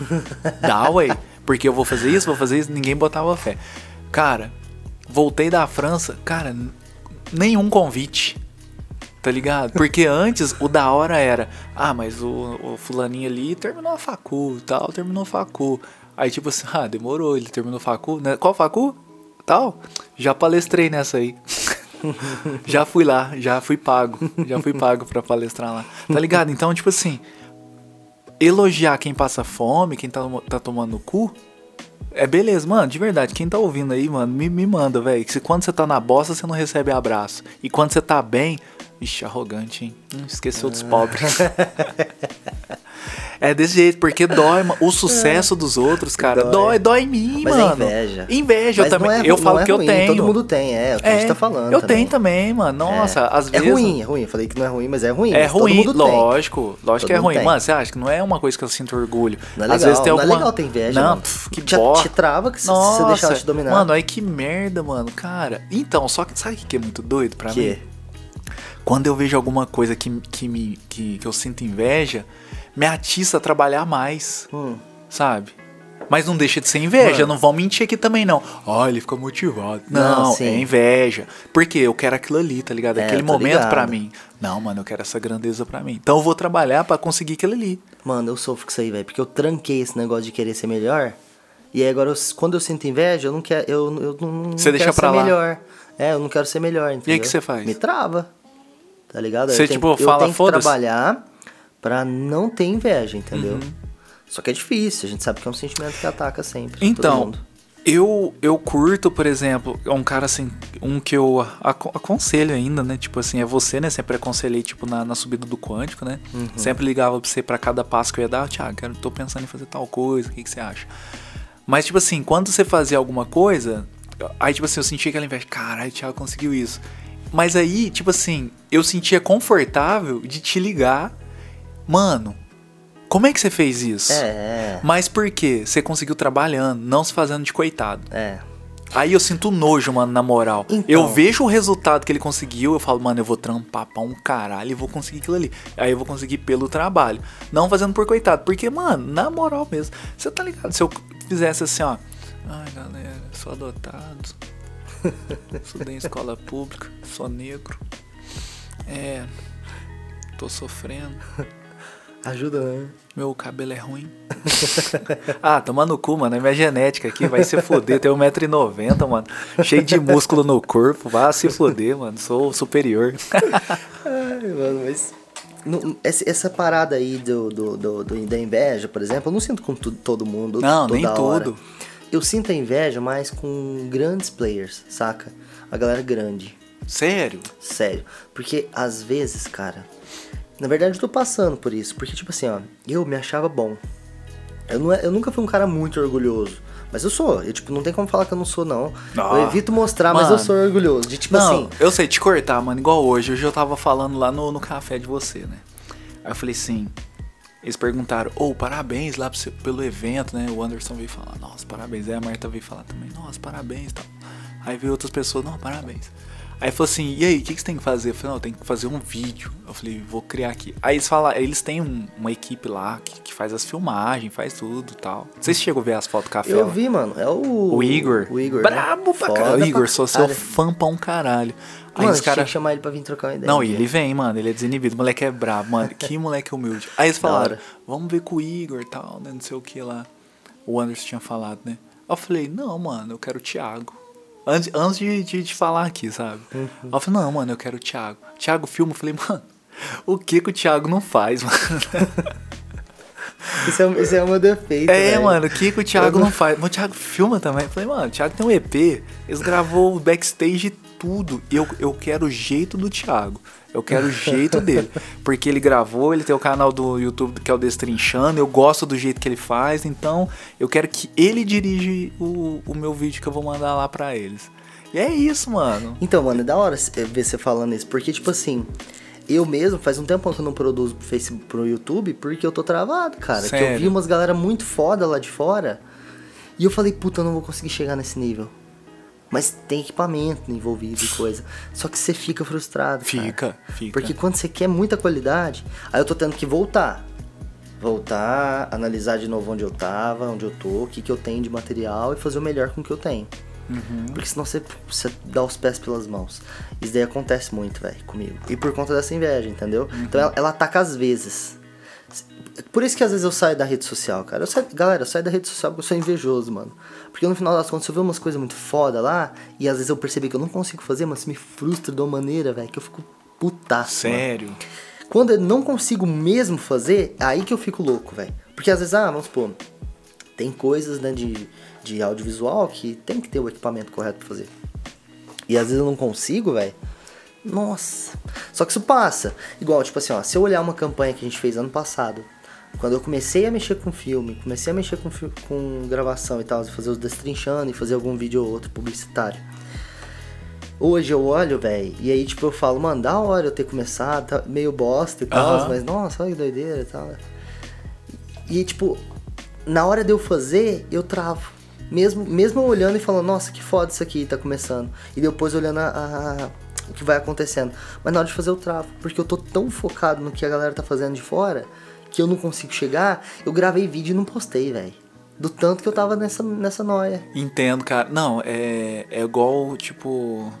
[LAUGHS] Dá, ué. Porque eu vou fazer isso, vou fazer isso, ninguém botava fé. Cara, voltei da França, cara, nenhum convite. Tá ligado? Porque antes o da hora era, ah, mas o, o fulaninho ali terminou a facu, tal, terminou a facu. Aí tipo assim, ah, demorou, ele terminou a facu, né? Qual facu? Tal. Já palestrei nessa aí. [LAUGHS] já fui lá, já fui pago, já fui pago para palestrar lá. Tá ligado? Então, tipo assim, elogiar quem passa fome, quem tá, tá tomando cu, é beleza, mano, de verdade, quem tá ouvindo aí, mano, me, me manda, velho. Que quando você tá na bosta, você não recebe abraço. E quando você tá bem, ixi, arrogante, hein? Hum, esqueceu dos pobres. É desse jeito, porque dói o sucesso dos outros, cara. Dói, dói, dói em mim, Mas mano. é inveja. Inveja, Mas eu também. é- eu falo é que ruim, eu tenho. Todo mundo tem, é, o que a gente tá falando. Eu também. tenho também, mano. Nossa, às É vezes. ruim, é ruim. Eu falei que não é ruim, mas é ruim. É ruim, mundo tem. lógico. Lógico Todo que é ruim. tem. Mano, você acha que não é uma coisa que eu sinto orgulho? Não é Às legal, vezes tem não é alguma. legal ter inveja, Não, mano. que Te- te trava que se- você deixar te dominar. Mano, aí que merda, mano. Cara, então, só que sabe o que é muito doido pra mim? Quando eu vejo alguma coisa que, que, me, que, que eu sinto inveja, me atiça a trabalhar mais, Hum. sabe? Mas não deixa de ser inveja, Mano. não vão mentir aqui também, não. Ó, ele fica motivado. Não, Não, é inveja. Porque eu quero aquilo ali, tá ligado? É, Aquele tô momento pra mim. Não, mano, eu quero essa grandeza pra mim. Então eu vou trabalhar pra conseguir aquilo ali. Mano, eu sofro com isso aí, velho. Porque eu tranquei esse negócio de querer ser melhor. E aí agora, eu- quando eu sinto inveja, eu não quero. Eu, eu não, não Você quero deixa pra ser lá. melhor. É, eu não quero ser melhor, entendeu? que você faz? Me trava. Tá ligado? Você, eu tenho, tipo, eu fala, tenho que trabalhar pra não ter inveja, entendeu? Uhum. Só que é difícil, a gente sabe que é um sentimento que ataca sempre. Então, eu eu curto, por exemplo, um cara assim, um que eu aco- aconselho ainda, né? Tipo assim, é você, né? Sempre aconselhei, tipo, na, na subida do quântico, né? Uhum. Sempre ligava pra você pra cada passo que eu ia dar, Thiago, quero, tô pensando em fazer tal coisa, o que, que você acha? Mas, tipo assim, quando você fazia alguma coisa, aí, tipo assim, eu sentia aquela inveja, caralho, Thiago conseguiu isso. Mas aí, tipo assim, eu sentia confortável de te ligar, mano, como é que você fez isso? É, Mas por quê? Você conseguiu trabalhando, não se fazendo de coitado. é. Aí eu sinto nojo, mano, na moral. Então. Eu vejo o resultado que ele conseguiu, eu falo, mano, eu vou trampar pra um caralho e vou conseguir aquilo ali. Aí eu vou conseguir pelo trabalho. Não fazendo por coitado. Porque, mano, na moral mesmo, você tá ligado? Se eu fizesse assim, ó. Ai, galera, sou adotado. Estudei em escola pública, sou negro. É. Tô sofrendo. Ajuda, né? Meu cabelo é ruim. [LAUGHS] ah, toma no cu, mano. É minha genética aqui. Vai se foder. Tenho 1,90m, mano. Cheio de músculo no corpo. Vai se foder, mano. Sou superior. [LAUGHS] Ai, mano, mas. não- essa, parada aí do, do, do- do- da inveja, por exemplo, eu não sinto com todo mundo. Não, nem hora. tudo. Eu sinto a inveja mais com grandes players, saca? A galera grande. Sério? Sério. Porque às vezes, cara. Na verdade, eu tô passando por isso. Porque, tipo assim, ó, eu me achava bom. Eu, não, é- eu nunca fui um cara muito orgulhoso. Mas eu sou. Eu, tipo, não tem como falar que eu não sou, não. Ah. eu evito mostrar, mas eu Mano. sou orgulhoso. De tipo não, assim. eu sei te cortar, mano. Igual hoje. Hoje eu tava falando lá no, no café de você, né? Aí eu falei assim. Eles perguntaram, ô, parabéns lá pelo evento, né? O Anderson veio falar, nossa, parabéns. Aí a Marta veio falar também, nossa, parabéns e tal. Aí veio outras pessoas, não, parabéns. Aí falou assim, e aí, o que, que você tem que fazer? Eu falei, não, eu tenho que fazer um vídeo. Eu falei, vou criar aqui. Aí eles falam, eles têm um- uma equipe lá que, que faz as filmagens, faz tudo e tal. Não sei se chegou a ver as fotos do café. Eu lá. vi, mano. É o. O Igor. O Igor. né? Brabo pra Foda caralho. Igor, sou seu fã pra um caralho. Aí Mano, os tinha caras. que chamar ele pra vir trocar uma ideia. Não, e ele vem, mano, ele é desinibido. O moleque é brabo, mano. Que [LAUGHS] moleque humilde. Aí eles falaram, vamos ver com o Igor e tal, né? Não sei o que lá. O Anderson tinha falado, né? Eu falei, não, mano, eu quero o Thiago. Antes, antes de, de, de falar aqui, sabe? Uhum. Eu falei, não, mano, eu quero o Thiago. Thiago filma, eu falei, mano, o que que o Thiago não faz, mano? Isso é, isso é o meu defeito. É, velho. mano, o que, que o Thiago Eu não faz? Mas o Thiago filma também. Eu falei, mano, o Thiago tem um EP. Eles gravou o backstage tudo. Eu, eu quero o jeito do Thiago. Eu quero o jeito dele. [LAUGHS] Porque ele gravou, ele tem o canal do YouTube que é o Destrinchando. Eu gosto do jeito que ele faz. Então, eu quero que ele dirige o, o meu vídeo que eu vou mandar lá pra eles. E é isso, mano. Então, mano, é da hora cê- ver você falando isso. Porque, tipo assim, eu mesmo, faz um tempo que eu não produzo pro Facebook, pro YouTube, porque eu tô travado, cara. Que eu Sério? vi umas galera muito foda lá de fora. E eu falei, puta, eu não vou conseguir chegar nesse nível. Mas tem equipamento envolvido e coisa. Só que você fica frustrado. cara. Fica, fica. Porque quando você quer muita qualidade, aí eu tô tendo que voltar. Voltar, analisar de novo onde eu tava, onde eu tô, o que, que eu tenho de material e fazer o melhor com o que eu tenho. Uhum. Porque senão você, você dá os pés pelas mãos. Isso daí acontece muito, velho, comigo. E por conta dessa inveja, entendeu? Uhum. Então ela, ela ataca às vezes. Por isso que às vezes eu saio da rede social, cara. Eu saio- galera, eu saio da rede social porque eu sou invejoso, mano. Porque no final das contas eu vejo umas coisas muito foda lá e às vezes eu percebi que eu não consigo fazer, mas me frustra de uma maneira, velho, que eu fico putaço. mano. Sério. Quando eu não consigo mesmo fazer, é aí que eu fico louco, velho. Porque às vezes, ah, vamos supor, tem coisas, né, de, de audiovisual que tem que ter o equipamento correto pra fazer. E às vezes eu não consigo, velho. Nossa. Só que isso passa. Igual, tipo assim, ó, se eu olhar uma campanha que a gente fez ano passado, quando eu comecei a mexer com filme, comecei a mexer com, com gravação e tal, fazer os destrinchando e fazer algum vídeo ou outro publicitário. Hoje eu olho, velho, e aí, tipo, eu falo, mano, da hora eu ter começado, tá meio bosta e tal, mas nossa, olha que doideira e tal. E, tipo, na hora de eu fazer, eu travo. Mesmo, mesmo olhando e falando, nossa, que foda isso aqui, tá começando. E depois olhando a, a- o que vai acontecendo. Mas na hora de fazer, eu travo. Porque eu tô tão focado no que a galera tá fazendo de fora, que eu não consigo chegar. Eu gravei vídeo e não postei, velho. Do tanto que eu tava nessa, nessa noia. Entendo, cara. Não, é, é igual, tipo.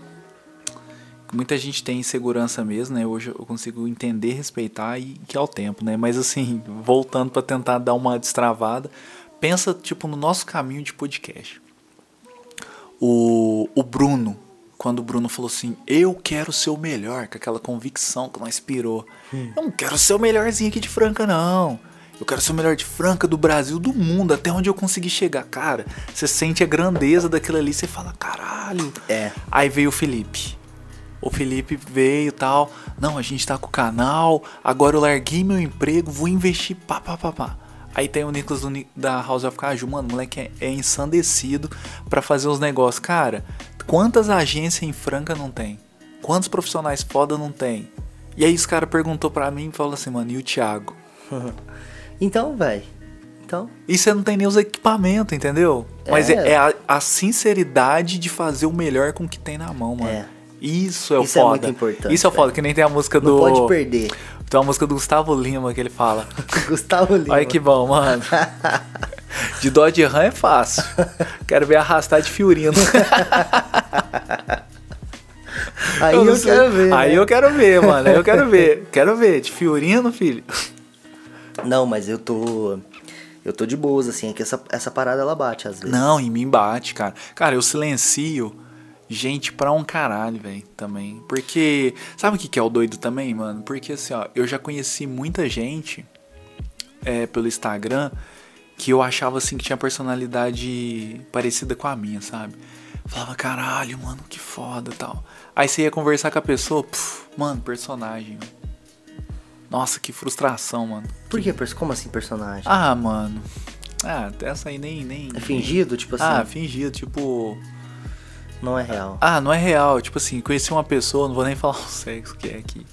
Muita gente tem insegurança mesmo, né? Hoje eu consigo entender, respeitar e que é o tempo, né? Mas assim, [LAUGHS] voltando pra tentar dar uma destravada, pensa, tipo, no nosso caminho de podcast. O, o Bruno, quando o Bruno falou assim, eu quero ser o melhor, com aquela convicção que nós inspirou. Eu não quero ser o melhorzinho aqui de Franca, não. Eu quero ser o melhor de Franca, do Brasil, do mundo, até onde eu conseguir chegar. Cara, você sente a grandeza daquilo ali, você fala, caralho. É. Aí veio o Felipe. O Felipe veio e tal. Não, a gente tá com o canal. Agora eu larguei meu emprego, vou investir. Pá, pá, pá, pá. Aí tem o Nicolas do da House of Caju. Mano, o moleque é, é ensandecido pra fazer os negócios. Cara, quantas agências em Franca não tem? Quantos profissionais foda não tem? E aí os cara perguntou pra mim e falou assim, mano, e o Thiago? [LAUGHS] Então, velho. Então, E você não tem nem os equipamentos, entendeu? Mas é, É. é a, a sinceridade de fazer o melhor com o que tem na mão, mano. É. Isso é o Isso é foda. muito importante, Isso é o foda, que nem tem a música não do. pode perder. Tem uma música do Gustavo Lima que ele fala. [LAUGHS] Gustavo Lima. Olha que bom, mano. [LAUGHS] De Dodge Ram é fácil. Quero ver arrastar de Fiorino. Aí eu, sei. quero ver. Aí né? eu quero ver, mano. Aí eu quero ver. Quero ver. De Fiorino, filho. Não, mas eu tô. Eu tô de boas, assim, é que essa, essa parada ela bate às vezes. Não, em mim bate, cara. Cara, eu silencio gente pra um caralho, velho, também. Porque, sabe o que que é o doido também, mano? Porque assim, ó, eu já conheci muita gente é, pelo Instagram que eu achava assim que tinha personalidade parecida com a minha, sabe? Falava, caralho, mano, que foda tal. Aí você ia conversar com a pessoa, puf, mano, personagem. Nossa, que frustração, mano. Por que? Como assim personagem? Ah, mano. Ah, essa aí nem. nem é fingido? Tipo assim, ah, fingido, tipo. não é real. Ah, não é real. Tipo assim, conheci uma pessoa, não vou nem [LAUGHS] falar o sexo que é aqui.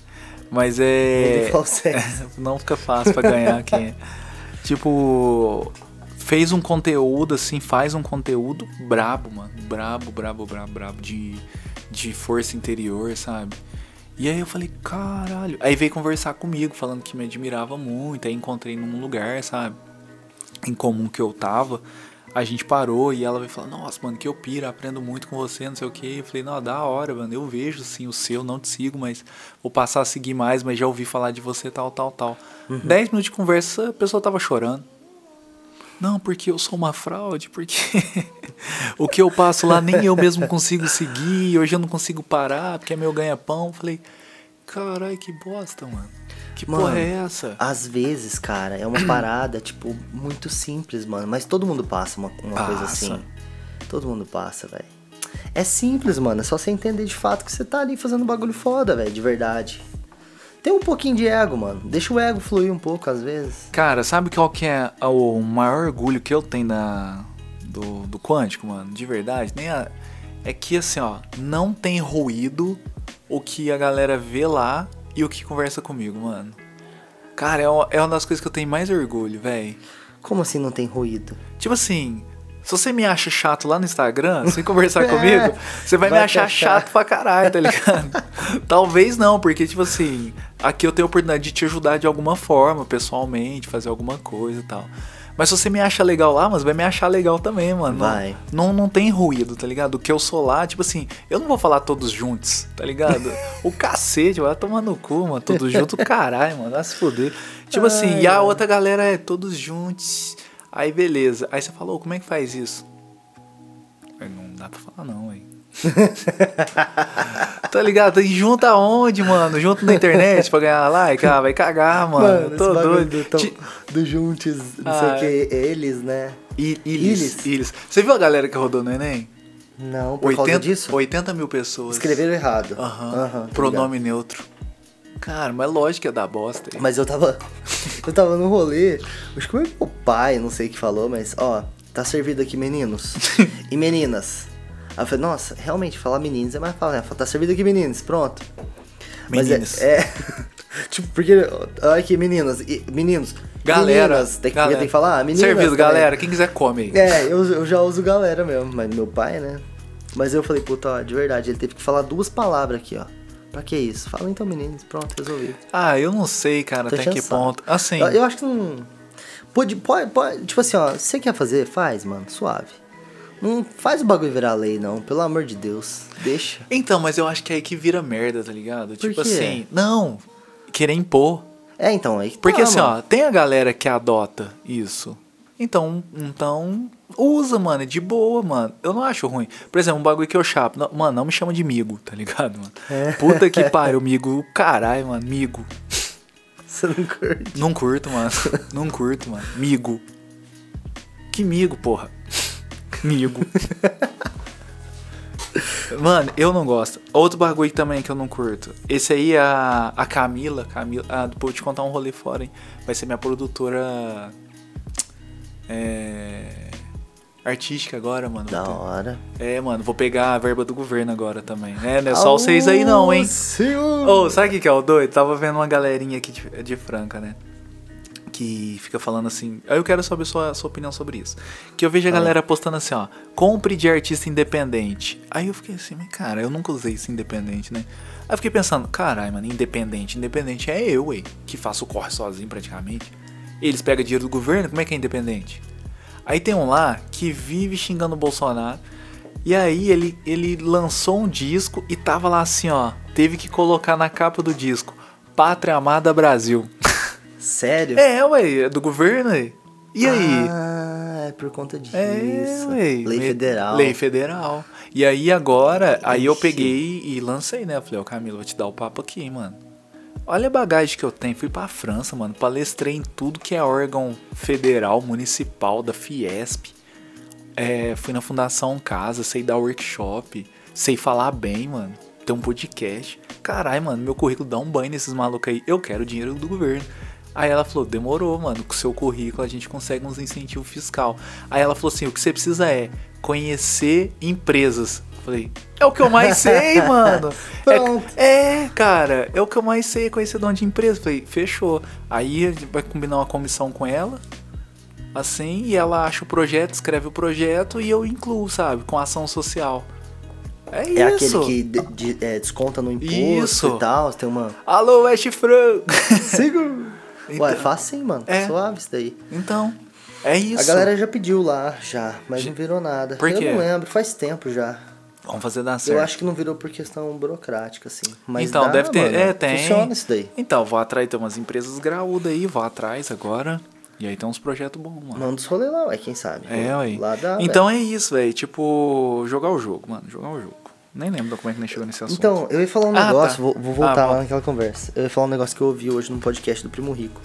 Mas é. nem falar o sexo. [LAUGHS] não fica fácil pra ganhar quem é. Tipo. Fez um conteúdo, assim, faz um conteúdo brabo, mano. Brabo, brabo, brabo, brabo. De, de força interior, sabe? E aí eu falei, caralho. Aí veio conversar comigo, falando que me admirava muito. Aí encontrei num lugar, sabe? Em comum que eu tava. A gente parou e ela veio falar, nossa, mano, que eu pira, aprendo muito com você, não sei o que. Eu falei, não, da hora, mano. Eu vejo sim o seu, não te sigo, mas vou passar a seguir mais, mas já ouvi falar de você, tal, tal, tal. Uhum. Dez minutos de conversa, a pessoa tava chorando. Não, porque eu sou uma fraude, porque [LAUGHS] o que eu passo lá nem eu mesmo consigo seguir, hoje eu não consigo parar, porque é meu ganha-pão. Falei, carai, que bosta, mano. Que mano, porra é essa? Às vezes, cara, é uma [CLEARS THROAT] parada, tipo, muito simples, mano. Mas todo mundo passa uma, uma passa. coisa assim. Todo mundo passa, velho. É simples, mano. É só você entender de fato que você tá ali fazendo bagulho foda, velho, de verdade. Tem um pouquinho de ego, mano. Deixa o ego fluir um pouco às vezes. Cara, sabe qual que é o maior orgulho que eu tenho da, do, do quântico, mano? De verdade? Nem a, é que assim, ó, não tem ruído o que a galera vê lá e o que conversa comigo, mano. Cara, é uma, é das coisas que eu tenho mais orgulho, velho. Como assim não tem ruído? Tipo assim, se você me acha chato lá no Instagram, sem conversar [LAUGHS] comigo, você vai, vai me achar chato pra caralho, tá ligado? [LAUGHS] Talvez não, porque, tipo assim, aqui eu tenho a oportunidade de te ajudar de alguma forma, pessoalmente, fazer alguma coisa e tal. Mas se você me acha legal lá, mas vai me achar legal também, mano. Vai. Não, não, não tem ruído, tá ligado? O que eu sou lá, tipo assim, eu não vou falar todos juntos, tá ligado? [LAUGHS] o cacete, vai tomar no cu, mano. Todos [LAUGHS] juntos, caralho, mano. Vai se foder. Tipo Ai, assim, e a outra galera é todos juntos. Aí beleza. Aí você falou, como é que faz isso? Aí não dá pra falar não, hein. [LAUGHS] tá ligado? E junta aonde, mano? Junto na internet pra ganhar like? Ah, vai cagar, mano. mano tô doido. Do, Ti... do Juntos, não ah, sei o que, eles, né? I, ilis, ilis. Você viu a galera que rodou no Enem? Não, por 80, causa disso? 80 mil pessoas. Escreveram errado. Aham. Uhum, Pronome neutro. Cara, mas lógico que é da bosta. Mas eu tava. [LAUGHS] eu tava no rolê. Acho que o pai, não sei o que falou, mas, ó, tá servido aqui, meninos. [LAUGHS] e meninas. Aí eu falei, nossa, realmente, falar meninos é mais fácil, né? Tá servido aqui, meninos, pronto. Meninos. Mas é, é [LAUGHS] tipo, porque. Olha aqui, meninas. Meninos. Galera. Meninas, tem, galera. tem que falar, meninas. Servido, galera. Quem quiser come aí. É, eu, eu já uso galera mesmo, mas meu pai, né? Mas eu falei, puta, ó, de verdade, ele teve que falar duas palavras aqui, ó. Pra que isso? Fala então, meninos. Pronto, resolvido. Ah, eu não sei, cara, Tô até que ponto. Assim. Eu, eu, acho que não. Pode, pode, pode. Tipo assim, ó. Você quer fazer? Faz, mano. Suave. Não faz o bagulho virar lei, não. Pelo amor de Deus. Deixa. Então, mas eu acho que é aí que vira merda, tá ligado? Por tipo quê? assim. Não. Querer impor. É, então, aí que Porque tá, assim, mano. ó, tem a galera que adota isso. Então, então usa, mano, de boa, mano. Eu não acho ruim. Por exemplo, um bagulho que eu chapo. Não, mano, não me chama de migo, tá ligado, mano? É. Puta que pariu, migo. Caralho, mano, migo. Você não curte? Não curto, mano. Não curto, mano. Migo. Que migo, porra. Migo. Mano, eu não gosto. Outro bagulho também que eu não curto. Esse aí, a, a Camila. Camila. Ah, vou te contar um rolê fora, hein? Vai ser minha produtora é, artística agora, mano. Da hora. É, mano, vou pegar a verba do governo agora também. É, não é só vocês aí não, hein? Ô, oh, sabe o que é o doido? Tava vendo uma galerinha aqui de, de Franca, né? Que fica falando assim. Aí eu quero saber sua, sua opinião sobre isso. Que eu vejo a galera postando assim, ó. Compre de artista independente. Aí eu fiquei assim, mas cara, eu nunca usei isso independente, né? Aí eu fiquei pensando, caralho, mano, independente. Independente é eu, ué, que faço o corre sozinho praticamente. Eles pegam dinheiro do governo, como é que é independente? Aí tem um lá que vive xingando o Bolsonaro. E aí ele, ele lançou um disco e tava lá assim, ó. Teve que colocar na capa do disco. Pátria Amada Brasil. [LAUGHS] Sério? É, ué, é do governo aí. E aí? Ah, é por conta disso. É, ué, Lei federal. Lei federal. E aí agora, aí eu peguei e lancei, né? Eu falei, ô Camilo, vou te dar o papo aqui, mano. Olha a bagagem que eu tenho. Fui pra França, mano. Palestrei em tudo que é órgão federal, municipal, da Fiesp. É, fui na Fundação Casa, sei dar workshop, sei falar bem, mano. Tem um podcast. Caralho, mano, meu currículo dá um banho nesses malucos aí. Eu quero dinheiro do governo. Aí ela falou: demorou, mano. Com o seu currículo a gente consegue uns incentivos fiscal. Aí ela falou assim: o que você precisa é conhecer empresas. Falei, é o que eu mais [LAUGHS] sei, mano. É, é, cara, é o que eu mais sei, conhecer dono de empresa. Falei, fechou. Aí a gente vai combinar uma comissão com ela, assim, e ela acha o projeto, escreve o projeto e eu incluo, sabe, com ação social. É isso. É aquele que de- de- é, desconta no imposto Isso. e tal. Tem uma. Alô, West Franco! Sigo! [LAUGHS] Então- Ué, fácil sim, mano. É. Suave isso daí. então, é isso. A galera já pediu lá, já, mas não virou nada. Por quê? Eu não lembro, faz tempo já. Vamos fazer dar certo. Eu acho que não virou por questão burocrática, assim. Mas então, dá, deve ter. mano. É, tem. Funciona isso daí. Então, vou atrás, tem umas empresas graúdas aí, vou atrás agora. E aí tem uns projetos bons, mano. Manda os rolê lá, ué, quem sabe. É, aí. Lá dá, então é isso, velho. Tipo, jogar o jogo, mano. Jogar o jogo. Nem lembro como é que nós chegou nesse assunto. Então, eu ia falar um Ah, negócio, tá. vou, vou voltar Ah, lá naquela conversa. Eu ia falar um negócio que eu ouvi hoje no podcast do Primo Rico.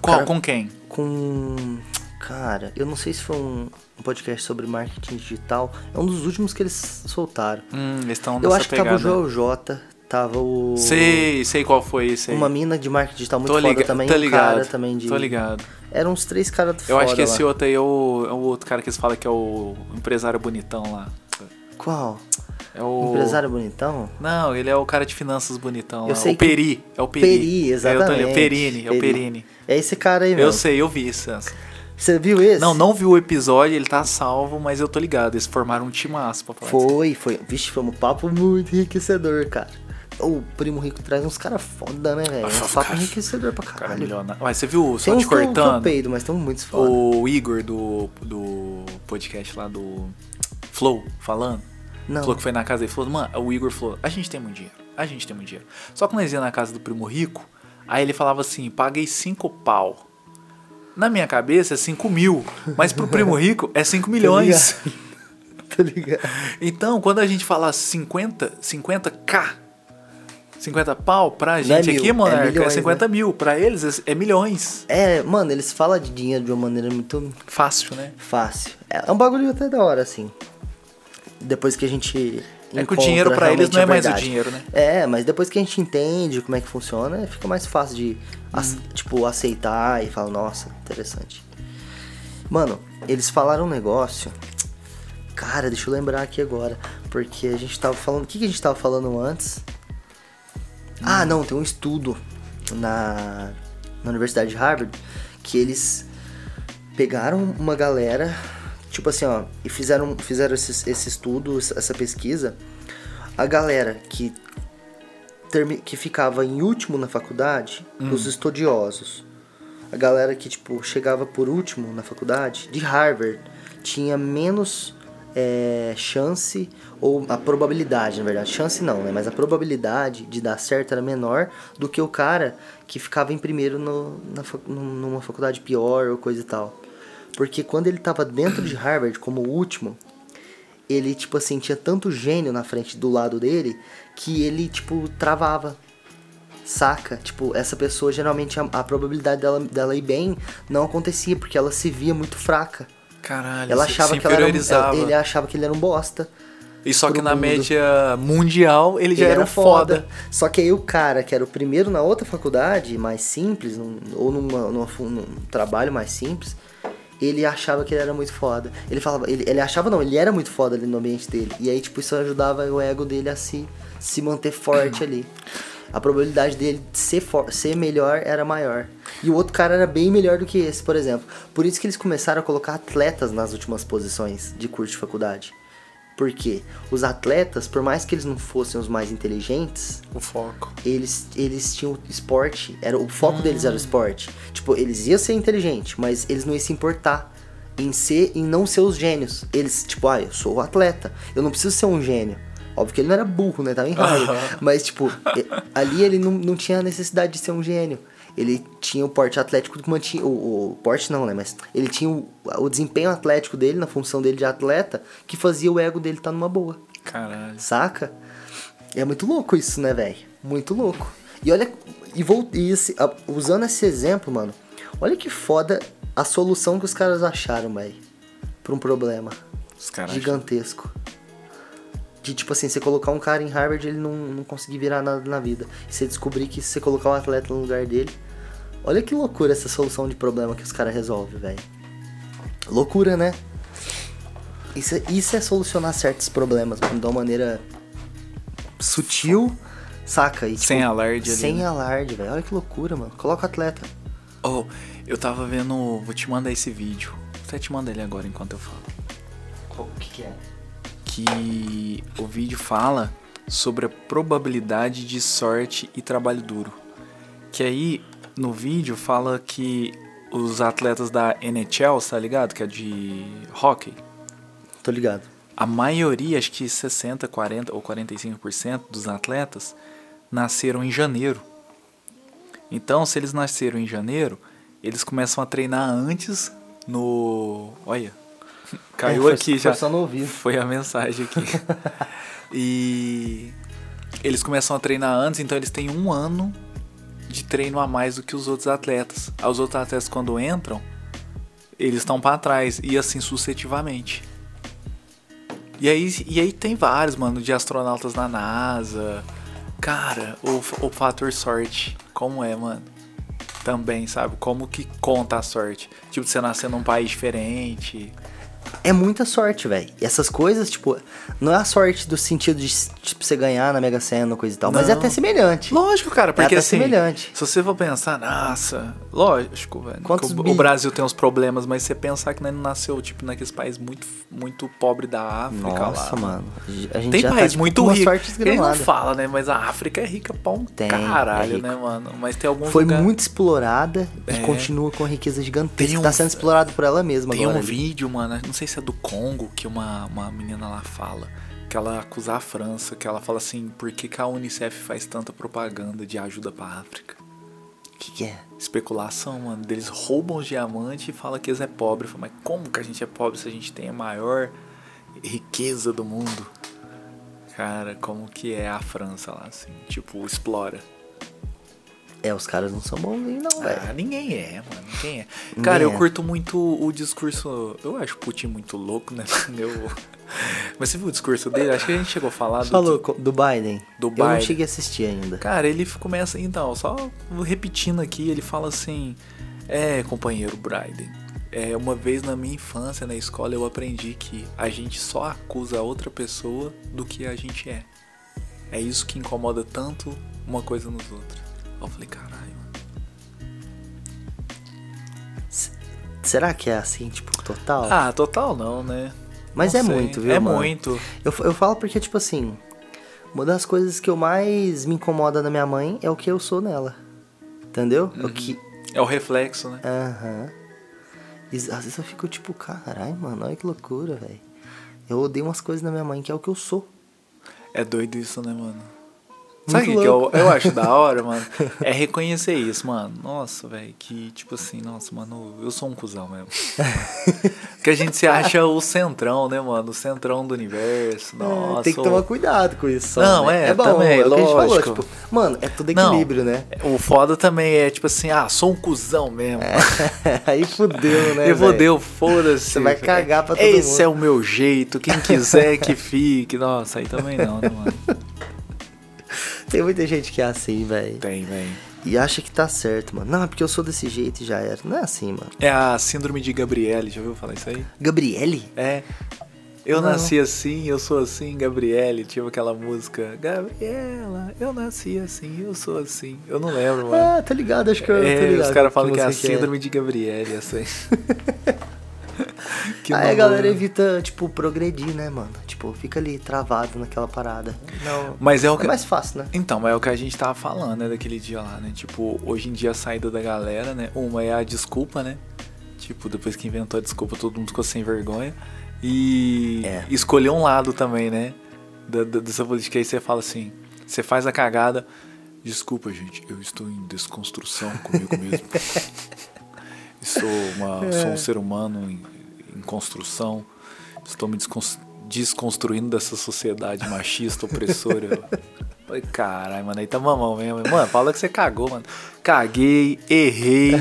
Qual? cara- Com quem? Com. Cara, eu não sei se foi um, um podcast sobre marketing digital. É um dos últimos que eles soltaram. Hum, eles estão eu acho que pegada. tava o Joel J, tava o. Sei, sei qual foi esse aí. Uma mina de marketing digital muito tô foda liga- também. tô um ligado. cara também de. Tô ligado. Eram uns três caras Eu foda acho que esse lá. outro aí é o, é o outro cara que eles falam que é o empresário bonitão lá. Qual? É o. Empresário bonitão? Não, ele é o cara de finanças bonitão Eu lá. sei o que- Peri. É o Peri. Peri, É, exatamente. ligado. Perini, é o Peri. Perini. É esse cara aí mesmo. Eu sei, eu vi isso. Você viu esse? Não, não vi o episódio, ele tá salvo, mas eu tô ligado. Eles formaram um falar disso. Foi, foi. Vixe, foi um papo muito enriquecedor, cara. O Primo Rico traz uns caras foda, né, velho? Ah, Uns papo cara. enriquecedor pra Cara, caralho. milionário. Mas você viu, só te que eu, que eu cortando, peido, mas tem muitos foda. o Igor do, do podcast lá do Flow falando? Não. Falou que foi na casa dele. Falou, mano, o Igor falou: a gente tem muito dinheiro, a gente tem muito dinheiro. Só que nós ia na casa do primo rico, aí ele falava assim: paguei cinco pau. Na minha cabeça é 5 mil, mas pro primo [LAUGHS] rico é 5 milhões. Tá ligado? Então, quando a gente fala 50, 50k, 50 pau, pra gente mil, aqui, é Monarca, é, milhões, 50 mil. Pra eles é, é milhões. É, mano, eles falam de dinheiro de uma maneira muito Fácil, né? fácil. É um bagulho até da hora, assim. Depois que a gente. É que o dinheiro pra eles não é mais o dinheiro, né? É, mas depois que a gente entende como é que funciona, fica mais fácil de, Hum. tipo, aceitar e falar, nossa, interessante. Mano, eles falaram um negócio. Cara, deixa eu lembrar aqui agora. Porque a gente tava falando. O que, que a gente tava falando antes? Ah, não, tem um estudo na, na Universidade de Harvard que eles pegaram uma galera, tipo assim, ó, e fizeram, fizeram esse, esse estudo, essa pesquisa. A galera que, termi, que ficava em último na faculdade, os estudiosos. A galera que, tipo, chegava por último na faculdade, de Harvard, tinha menos é, chance, ou a probabilidade, na verdade. Chance não, né? Mas a probabilidade de dar certo era menor do que o cara que ficava em primeiro no, na, numa faculdade pior ou coisa e tal. Porque quando ele tava dentro de Harvard como o último, ele, tipo assim, tinha tanto gênio na frente do lado dele que ele, tipo, travava. Saca? Tipo, essa pessoa geralmente a, a probabilidade dela, dela ir bem não acontecia, porque ela se via muito fraca. Caralho, Ela achava que ela era um, ele achava que ele era um bosta. E só que na mundo. média mundial ele já Ele era, um foda. Só que aí o cara que era o primeiro na outra faculdade, mais simples, num- ou numa, numa num trabalho mais simples, ele achava que ele era muito foda. Ele falava, ele, ele achava não, ele era muito foda ali no ambiente dele. E aí, tipo, isso ajudava o ego dele a se, se manter forte ali. A probabilidade dele de ser, for, ser melhor era maior. E o outro cara era bem melhor do que esse, por exemplo. Por isso que eles começaram a colocar atletas nas últimas posições de curso de faculdade. Porque os atletas, por mais que eles não fossem os mais inteligentes, O foco. eles, eles tinham esporte, era o foco deles era o esporte. Tipo, eles iam ser inteligentes, mas eles não iam se importar em ser em não ser os gênios. Eles, tipo, ah, eu sou o atleta, eu não preciso ser um gênio. Óbvio que ele não era burro, né? Tava em Harvard. Mas, tipo, ali ele não, não tinha necessidade de ser um gênio. Ele tinha o porte atlético que mantinha. O, o porte não, né? Mas ele tinha o, o desempenho atlético dele, na função dele de atleta, que fazia o ego dele estar numa boa. Caralho. Saca? É muito louco isso, né, velho? Muito louco. E olha, e, vou, e esse- usando esse exemplo, mano, olha que foda a solução que os caras acharam, velho, pra um problema Os caras. gigantesco. De tipo assim, você colocar um cara em Harvard ele não, não conseguir virar nada na vida. E você descobrir que se você colocar um atleta no lugar dele. Olha que loucura essa solução de problema que os caras resolvem, velho. Loucura, né? Isso, é- isso é solucionar certos problemas, mano, de uma maneira sutil, saca? E, tipo, Sem alarde ali, Sem né? alarde, velho. Olha que loucura, mano. Coloca o atleta. Oh, eu tava vendo. Vou te mandar esse vídeo. Até te manda ele agora enquanto eu falo. O que, que é? Que o vídeo fala sobre a probabilidade de sorte e trabalho duro. Que aí no vídeo fala que os atletas da NHL, tá ligado? Que é de hockey. Tô ligado. A maioria, acho que 60, 40 ou 45% dos atletas nasceram em janeiro. Então, se eles nasceram em janeiro, eles começam a treinar antes no. Olha, [LAUGHS] caiu É, aqui foi já. só no ouvido. Foi a mensagem aqui. [LAUGHS] e eles começam a treinar antes, então eles têm um ano de treino a mais do que os outros atletas. Os outros atletas, quando entram, eles estão pra trás, e assim sucessivamente. E aí, e aí tem vários, mano, de astronautas na NASA. Cara, o, o fator sorte, como é, mano? Também, sabe? Como que conta a sorte? Tipo, você nascer num país diferente. É muita sorte, velho. E essas coisas, tipo, não é a sorte do sentido de, tipo, você ganhar na Mega Sena ou coisa e tal, mas é Não. até semelhante. Lógico, cara, porque até assim, semelhante. se você for pensar, nossa, lógico, velho. Quantos o, bil- o Brasil tem uns problemas, mas você pensar que não nasceu, tipo, naqueles países muito, muito pobre da África Nossa, lá. mano. A gente Tem já país tá, tipo, muito rico. Ele não fala, né? Mas a África é rica pra um Tem, caralho, é né, mano? Mas tem alguns Foi lugar- muito explorada É. e continua com riqueza gigantesca. Tem um- Tá sendo explorado por ela mesma Tem agora. um ali. vídeo, mano, não sei se é do Congo, que uma, uma menina lá fala. Que ela acusa a França, que ela fala assim, por que, que a Unicef faz tanta propaganda de ajuda pra África? O que, que é? especulação, mano. Eles roubam os diamantes e falam que eles é pobre. Falo, mas como que a gente é pobre se a gente tem a maior riqueza do mundo? Cara, como que é a França lá, assim? Tipo, explora. É, os caras não são bonzinhos, não, velho. Ah, ninguém é, mano. Ninguém é. Ninguém Cara, eu é. curto muito o discurso. Eu acho o Putin muito louco, né? [LAUGHS] Eu... Mas você viu o discurso dele? Acho que a gente chegou a falar do. Falou do Biden? Do Eu Biden. não cheguei a assistir ainda. Cara, ele começa. Então, só repetindo aqui, ele fala assim: É, companheiro Bryden, é, uma vez na minha infância, na escola, eu aprendi que a gente só acusa a outra pessoa do que a gente é. É isso que incomoda tanto uma coisa nos outros. Eu falei, caralho. Será que é assim, tipo, total? Ah, total não, né? Mas Não é sei. muito, viu, É mano? muito. Eu, eu falo porque, tipo assim, uma das coisas que eu mais me incomoda na minha mãe é o que eu sou nela. Entendeu? É o que. É o reflexo, né? Aham. E às vezes eu fico tipo, caralho, mano, olha que loucura, velho. Eu odeio umas coisas na minha mãe que é o que eu sou. É doido isso, né, mano? Sabe o que, eu, eu acho da hora, [LAUGHS] mano? É reconhecer isso, mano. Nossa, velho, que tipo assim, nossa, mano, eu sou um cuzão mesmo. [LAUGHS] que a gente se acha o centrão, né, mano? O centrão do universo. Nossa. É, Tem que tomar cuidado com isso. Não, né? é, bom, também, é o que a gente falou, lógico. tipo, mano, é tudo Não. equilíbrio, né? O foda também é tipo assim, ah, sou um cuzão mesmo. [LAUGHS] Aí fudeu, né? Eu vou velho? deu, foda-se. Você vai cagar pra todo Esse mundo. é o meu jeito, quem quiser que fique. Nossa, aí também não, né, mano? Tem muita gente que é assim, velho. Tem, velho. E acha que tá certo, mano. Não, é porque eu sou desse jeito e já era. Não é assim, mano. É a síndrome de Gabriele, já ouviu falar isso aí? Gabriele? É. Eu Não. nasci assim, eu sou assim, Gabriele. Tipo aquela música. Gabriela, eu nasci assim, eu sou assim. Eu não lembro, mano. Ah, tá ligado, acho que eu é, tô ligado. os caras falam que é a música síndrome de Gabriele, aí. [LAUGHS] [LAUGHS] que Aí a galera evita, tipo, progredir, né, mano? Tipo, fica ali travado naquela parada. Não. Mas é o que. É mais fácil, né? Então, mas é o que a gente tava falando, né, daquele dia lá, né? Tipo, hoje em dia a saída da galera, né? Uma é a desculpa, né? Tipo, depois que inventou a desculpa, todo mundo ficou sem vergonha. E É. escolher um lado também, né? Da, da, dessa política aí você fala assim, você faz a cagada. Desculpa, gente, eu estou em desconstrução comigo mesmo. [LAUGHS] sou, uma, sou um ser humano em, em construção. Estou me descons- desconstruindo dessa sociedade machista, opressora. [LAUGHS] Falei, caralho, mano, aí tá mamão mesmo. Mano, fala que você cagou, mano. Caguei, errei.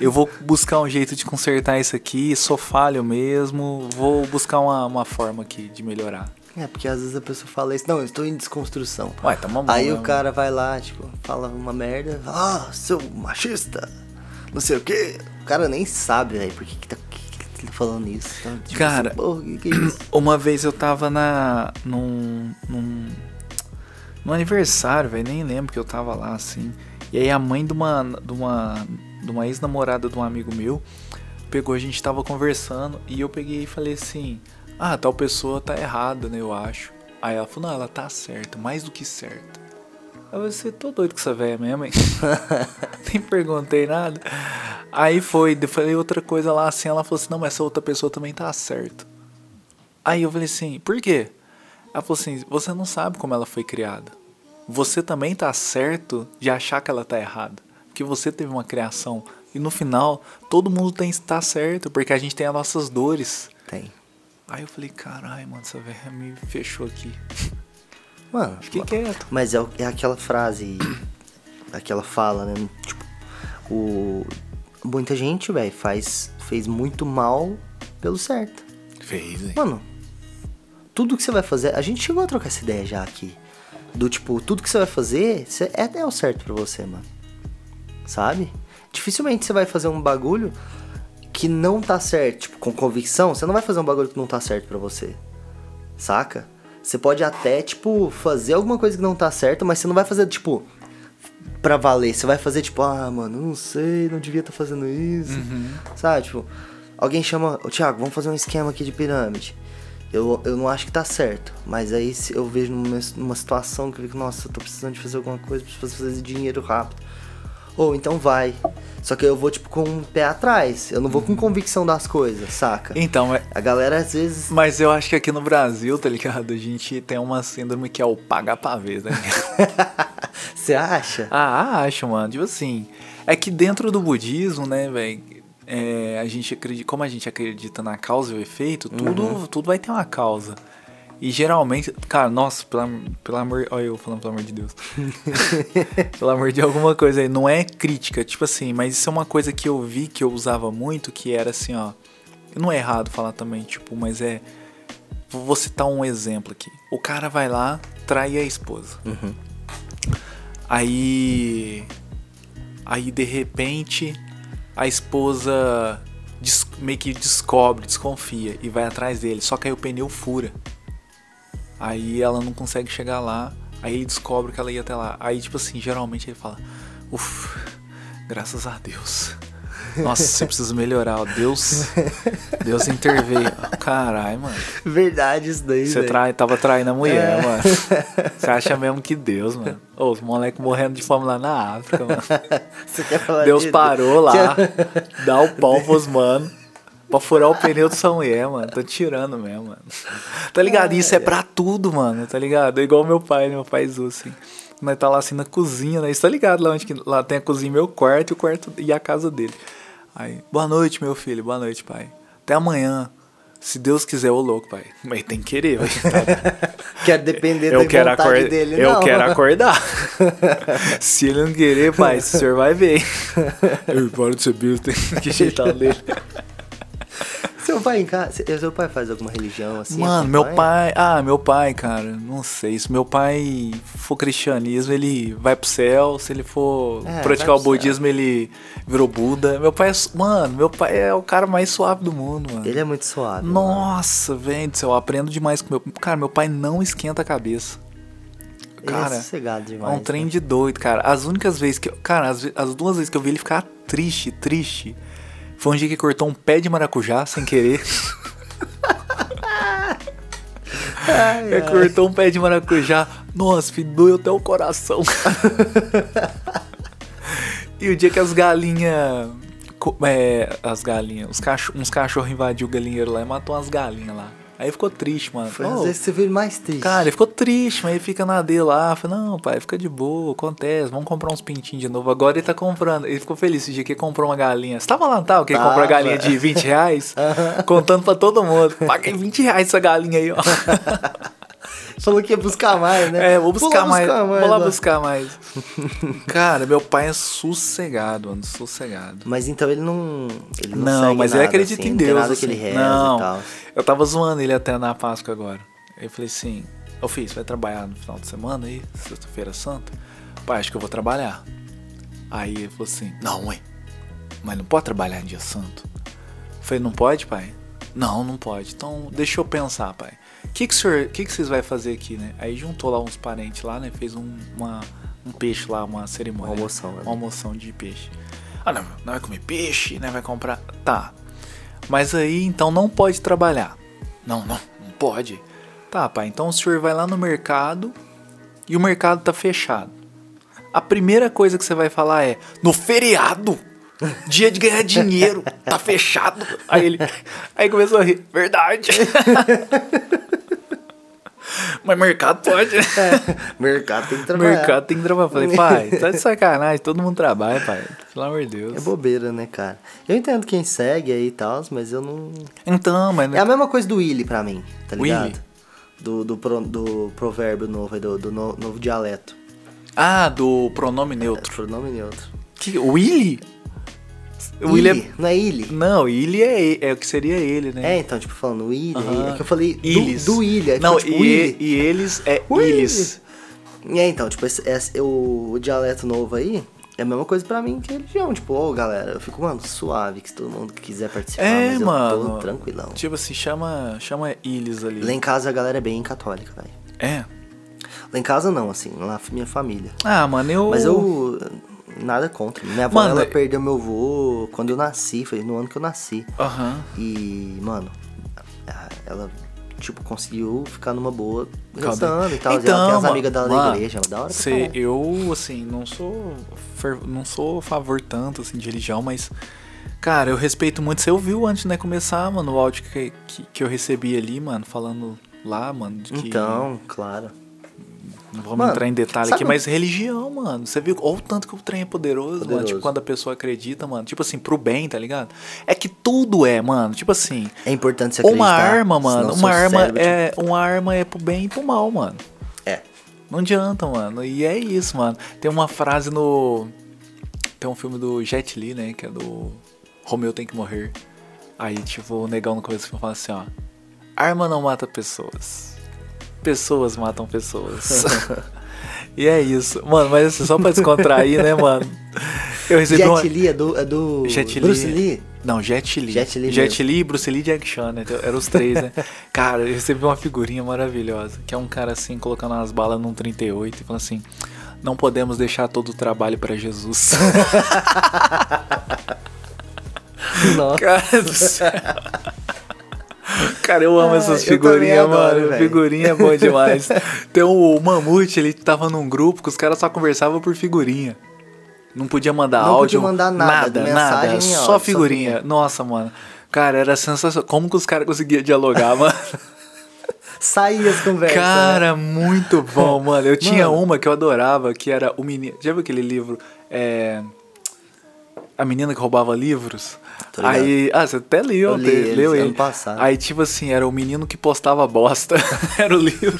Eu vou buscar um jeito de consertar isso aqui. Sou falho mesmo. Vou buscar uma, uma forma aqui de melhorar. É, porque às vezes a pessoa fala isso, não, eu estou em desconstrução. Ué, tá mamão. Aí mesmo. o cara vai lá, tipo, fala uma merda, ah, seu machista, não sei o quê. O cara nem sabe, velho, por que, que, tá, falando isso. Então, tipo, Cara, assim, que, que é isso? [CLEARS THROAT] Uma vez eu tava na. num. num, num aniversário, velho, nem lembro que eu tava lá assim. E aí a mãe de uma. de uma. de uma ex-namorada de um amigo meu pegou, a gente tava conversando e eu peguei e falei assim: Ah, tal pessoa tá errada, né? Eu acho. Aí ela falou, não, ela tá certa, mais do que certa. Aí você, tô doido com essa velha mesmo, hein? [LAUGHS] Nem perguntei nada. Aí foi, eu falei outra coisa lá assim, ela falou assim, não, mas essa outra pessoa também tá certa. Aí eu falei assim, por quê? Ela falou assim, você não sabe como ela foi criada. Você também tá certo de achar que ela tá errada. Porque você teve uma criação. E no final, todo mundo tem que estar certo, porque a gente tem as nossas dores. Tem. Aí eu falei, caralho, mano, essa velha me fechou aqui. Mano, Fiquei quieto. mas é, é aquela frase, aquela fala, né? Tipo, o, muita gente, velho, faz, fez muito mal pelo certo. Fez, hein? Mano, tudo que você vai fazer, a gente chegou a trocar essa ideia já aqui. Do tipo, tudo que você vai fazer é até o certo pra você, mano. Sabe? Dificilmente você vai fazer um bagulho que não tá certo, tipo, com convicção, você não vai fazer um bagulho que não tá certo pra você. Saca? Você pode até, tipo, fazer alguma coisa que não tá certo, mas você não vai fazer, tipo, pra valer. Você vai fazer, tipo, ah, mano, não sei, não devia estar fazendo isso. Sabe? Tipo, alguém chama, ô Thiago, vamos fazer um esquema aqui de pirâmide. Eu, eu não acho que tá certo, mas aí se eu vejo numa, numa situação que eu fico, nossa, eu tô precisando de fazer alguma coisa, preciso fazer dinheiro rápido. Ou então vai. Só que eu vou, tipo, com um pé atrás. Eu não vou com convicção das coisas, saca? Então, é, A galera às vezes. mas eu acho que aqui no Brasil, tá ligado? A gente tem uma síndrome que é o pagar pra ver, né? [LAUGHS] Você acha? ah, acho, mano. Tipo assim, é que dentro do budismo, né, velho? a gente acredita, como a gente acredita na causa e o efeito, tudo, tudo vai ter uma causa. E geralmente, cara, nossa, pelo, pelo amor. Olha eu falando pelo amor de Deus. [LAUGHS] pelo amor de alguma coisa aí. Não é crítica, tipo assim, mas isso é uma coisa que eu vi que eu usava muito, que era assim, ó. Não é errado falar também, tipo, mas é. Vou citar um exemplo aqui. O cara vai lá, trai a esposa. Aí. Aí de repente a esposa meio que descobre, desconfia e vai atrás dele. Só que aí o pneu fura. Aí ela não consegue chegar lá. Aí ele descobre que ela ia até lá. Aí, tipo assim, geralmente ele fala: Uff, graças a Deus. [LAUGHS] Nossa, você precisa melhorar. ó. Deus. Deus interveio. Caralho, mano. Verdade isso daí, Você trai, tava traindo a mulher, mano. Você acha mesmo que Deus, mano. Ô, os moleques morrendo de fome lá na África, mano. [LAUGHS] Você quer falar Deus de- parou lá, dá o pau pros [LAUGHS] mano. Pra furar o pneu do São Mulher, mano. Tô tirando mesmo, mano. Tá ligado? Isso é pra tudo, mano. Tá ligado? É igual meu pai, né? Meu pai zoou assim. Nós tá lá assim na cozinha, né? Você tá ligado lá onde que lá tem a cozinha, meu quarto e o quarto e a casa dele. Aí, boa noite, meu filho. Boa noite, pai. Até amanhã. Se Deus quiser, ô louco, pai. Mas tem que querer, vai. [LAUGHS] Quer depender Eu da quero vontade acordar. dele, Eu não. quero acordar. [LAUGHS] Se ele não querer, pai, o senhor vai ver. [LAUGHS] Eu para de ser besta. Que jeitão dele. [LAUGHS] Seu pai em casa, seu seu pai faz alguma religião assim? Mano, meu pai. Ah, meu pai, cara. Não sei. Se meu pai for cristianismo, ele vai pro céu. Se ele for É, praticar o pro céu. budismo, ele virou Buda. Meu pai é. Mano, meu pai é o cara mais suave do mundo, mano. Ele é muito suave. mano. Nossa, velho. Eu aprendo demais com meu. Cara, meu pai não esquenta a cabeça. Ele Cara, é sossegado É demais. um trem né? de doido, cara. As únicas vezes que. eu- Cara, as, as duas vezes que eu vi ele ficar triste, triste. Foi um dia que cortou um pé de maracujá sem querer. Ele cortou um pé de maracujá. Nossa, filho, doeu até o coração. e o dia que as galinhas. É, as galinhas. Cacho, uns cachorros invadiu o galinheiro lá e matou umas galinhas lá. Aí ficou triste, mano. Foi Ô, às vezes que você ele mais triste. Cara, ele ficou triste, mas ele fica na dele lá. Falei, não, pai, fica de boa, acontece, vamos comprar uns pintinhos de novo. Agora ele tá comprando. Ele ficou feliz esse dia que ele comprou uma galinha. Você tava lá, tava? Que ele comprou a galinha de 20 reais? [LAUGHS] contando pra todo mundo. Paguei 20 reais essa galinha aí, ó. [LAUGHS] Falou que ia buscar mais, né? É, vou buscar mais. buscar Vou lá lá. buscar mais. [LAUGHS] Cara, meu pai é sossegado, mano, sossegado. Mas então ele não. Ele não, Não, mas nada, ele acredita assim, em não Deus. nada assim. que ele reza não, e tal. eu tava zoando ele até na Páscoa agora. Aí eu falei assim: Ô filho, você vai trabalhar no final de semana aí, sexta-feira santa? Pai, acho que eu vou trabalhar. Aí ele falou assim: Não, mãe, mas não pode trabalhar em dia santo. Eu falei: Não pode, pai? Não, não pode. Então deixa eu pensar, pai. O que, que, o senhor- que, que vocês vai fazer aqui, né? Aí juntou lá uns parentes lá, né? Fez um, uma, um peixe lá, uma cerimônia. Uma almoção, né? Uma almoção de peixe. Ah, não, não vai comer peixe, né? Vai comprar. Tá. Mas aí, então, não pode trabalhar. Não, não, não pode. Tá, pai, então o senhor vai lá no mercado e o mercado tá fechado. A primeira coisa que você vai falar é: no feriado! Dia de ganhar dinheiro, tá fechado. Aí ele. Aí começou a rir. Verdade. [LAUGHS] Mas mercado pode. né? [LAUGHS] Mercado tem que trabalhar. Mercado tem que trabalhar. Falei, pai, [LAUGHS] tá de sacanagem, todo mundo trabalha, pai. Pelo amor de Deus. É bobeira, né, cara? Eu entendo quem segue aí e tal, mas eu não. Então, mas. É a mesma coisa do Willy pra mim, tá Willy? ligado? Do, do, pro- do provérbio novo, do, do no- novo dialeto. Ah, do pronome É, neutro. pronome neutro. Que, Willy? O Willy Illy, Não é Illy? é. Não, Willy é, é o que seria ele, né? É, então, tipo, falando Willy, Aham. é que eu falei do, Illes. do Willy. aí Não, tipo, e, e eles é Willy. Illes. É, então, tipo, esse, esse- o, o dialeto novo aí é a mesma coisa pra mim que religião. Tipo, ô, galera, eu fico, mano, suave, que se todo mundo quiser participar, É, mas eu mano. tô tranquilão. Tipo assim, chama, chama Illes ali. Lá em casa a galera é bem católica, velho. É. Lá em casa não, assim, lá minha família. Ah, mano, eu. Mas eu. Nada contra. Minha avó, Mano, ela é- perdeu meu avô quando eu nasci, foi no ano que eu nasci. Aham. E, mano, ela, tipo, conseguiu ficar numa boa rezando e tal. Então, ela tem as amigas dela da mano, igreja, é da hora Cê, eu, assim, não sou. Não sou a favor tanto, assim, de religião, mas. Cara, eu respeito muito. Você ouviu antes, né, começar, mano, o áudio que, que, que eu recebi ali, mano, falando lá, mano, de que. Então, claro. Não vamos Mano, entrar em detalhe aqui, mas religião, mano. Você viu? Olha o tanto que o trem é poderoso, mano. Poderoso. Tipo, quando a pessoa acredita, mano. Tipo assim, pro bem, tá ligado? É que tudo é, mano. Tipo assim, É importante você acreditar. uma arma, mano. Uma arma cérebro, é. Uma arma é pro bem e pro mal, mano. tipo, É. Não adianta, mano. E é isso, mano. Tem uma frase no. Tem um filme do Jet Li, né? Que é do. Romeu tem que morrer. Aí, tipo, o negão no começo fala assim, ó. Arma não mata pessoas. Pessoas matam pessoas. [LAUGHS] e é isso. Mano, mas assim, só pra descontrair, né, [LAUGHS] mano? Eu recebi uma... Jet Li é do, é do Jet. Bruce Lee. Não, Jet Li. Jet Li Jet Li, Bruce Lee e Jack Chan, né? Eram os três, né? [LAUGHS] cara, eu recebi uma figurinha maravilhosa. Que é um cara assim, colocando as balas num 38 e falando assim: Não podemos deixar todo o trabalho pra Jesus. Nossa. cara do céu. Cara, eu amo Ah, essas figurinhas, adoro, mano. Figurinha é bom [LAUGHS] demais. Tem o, o Mamute, ele tava num grupo que os caras só conversavam por figurinha. Não podia mandar Não áudio. podia mandar nada, nada, mensagem nada. áudio, Só só figurinha. Nossa, mano. Cara, era sensacional. Como que os caras conseguiam dialogar, [LAUGHS] mano? Saía as conversas. né? Cara, muito bom, [LAUGHS] mano. Eu tinha Mano. uma que eu adorava, que era o menino. Já viu aquele livro? É. A menina que roubava livros? Ligado. Aí. Ah, você até leu, Eu li te- eles leu ano ele. passado. Aí, tipo assim, era o menino que postava bosta. [LAUGHS] era o livro.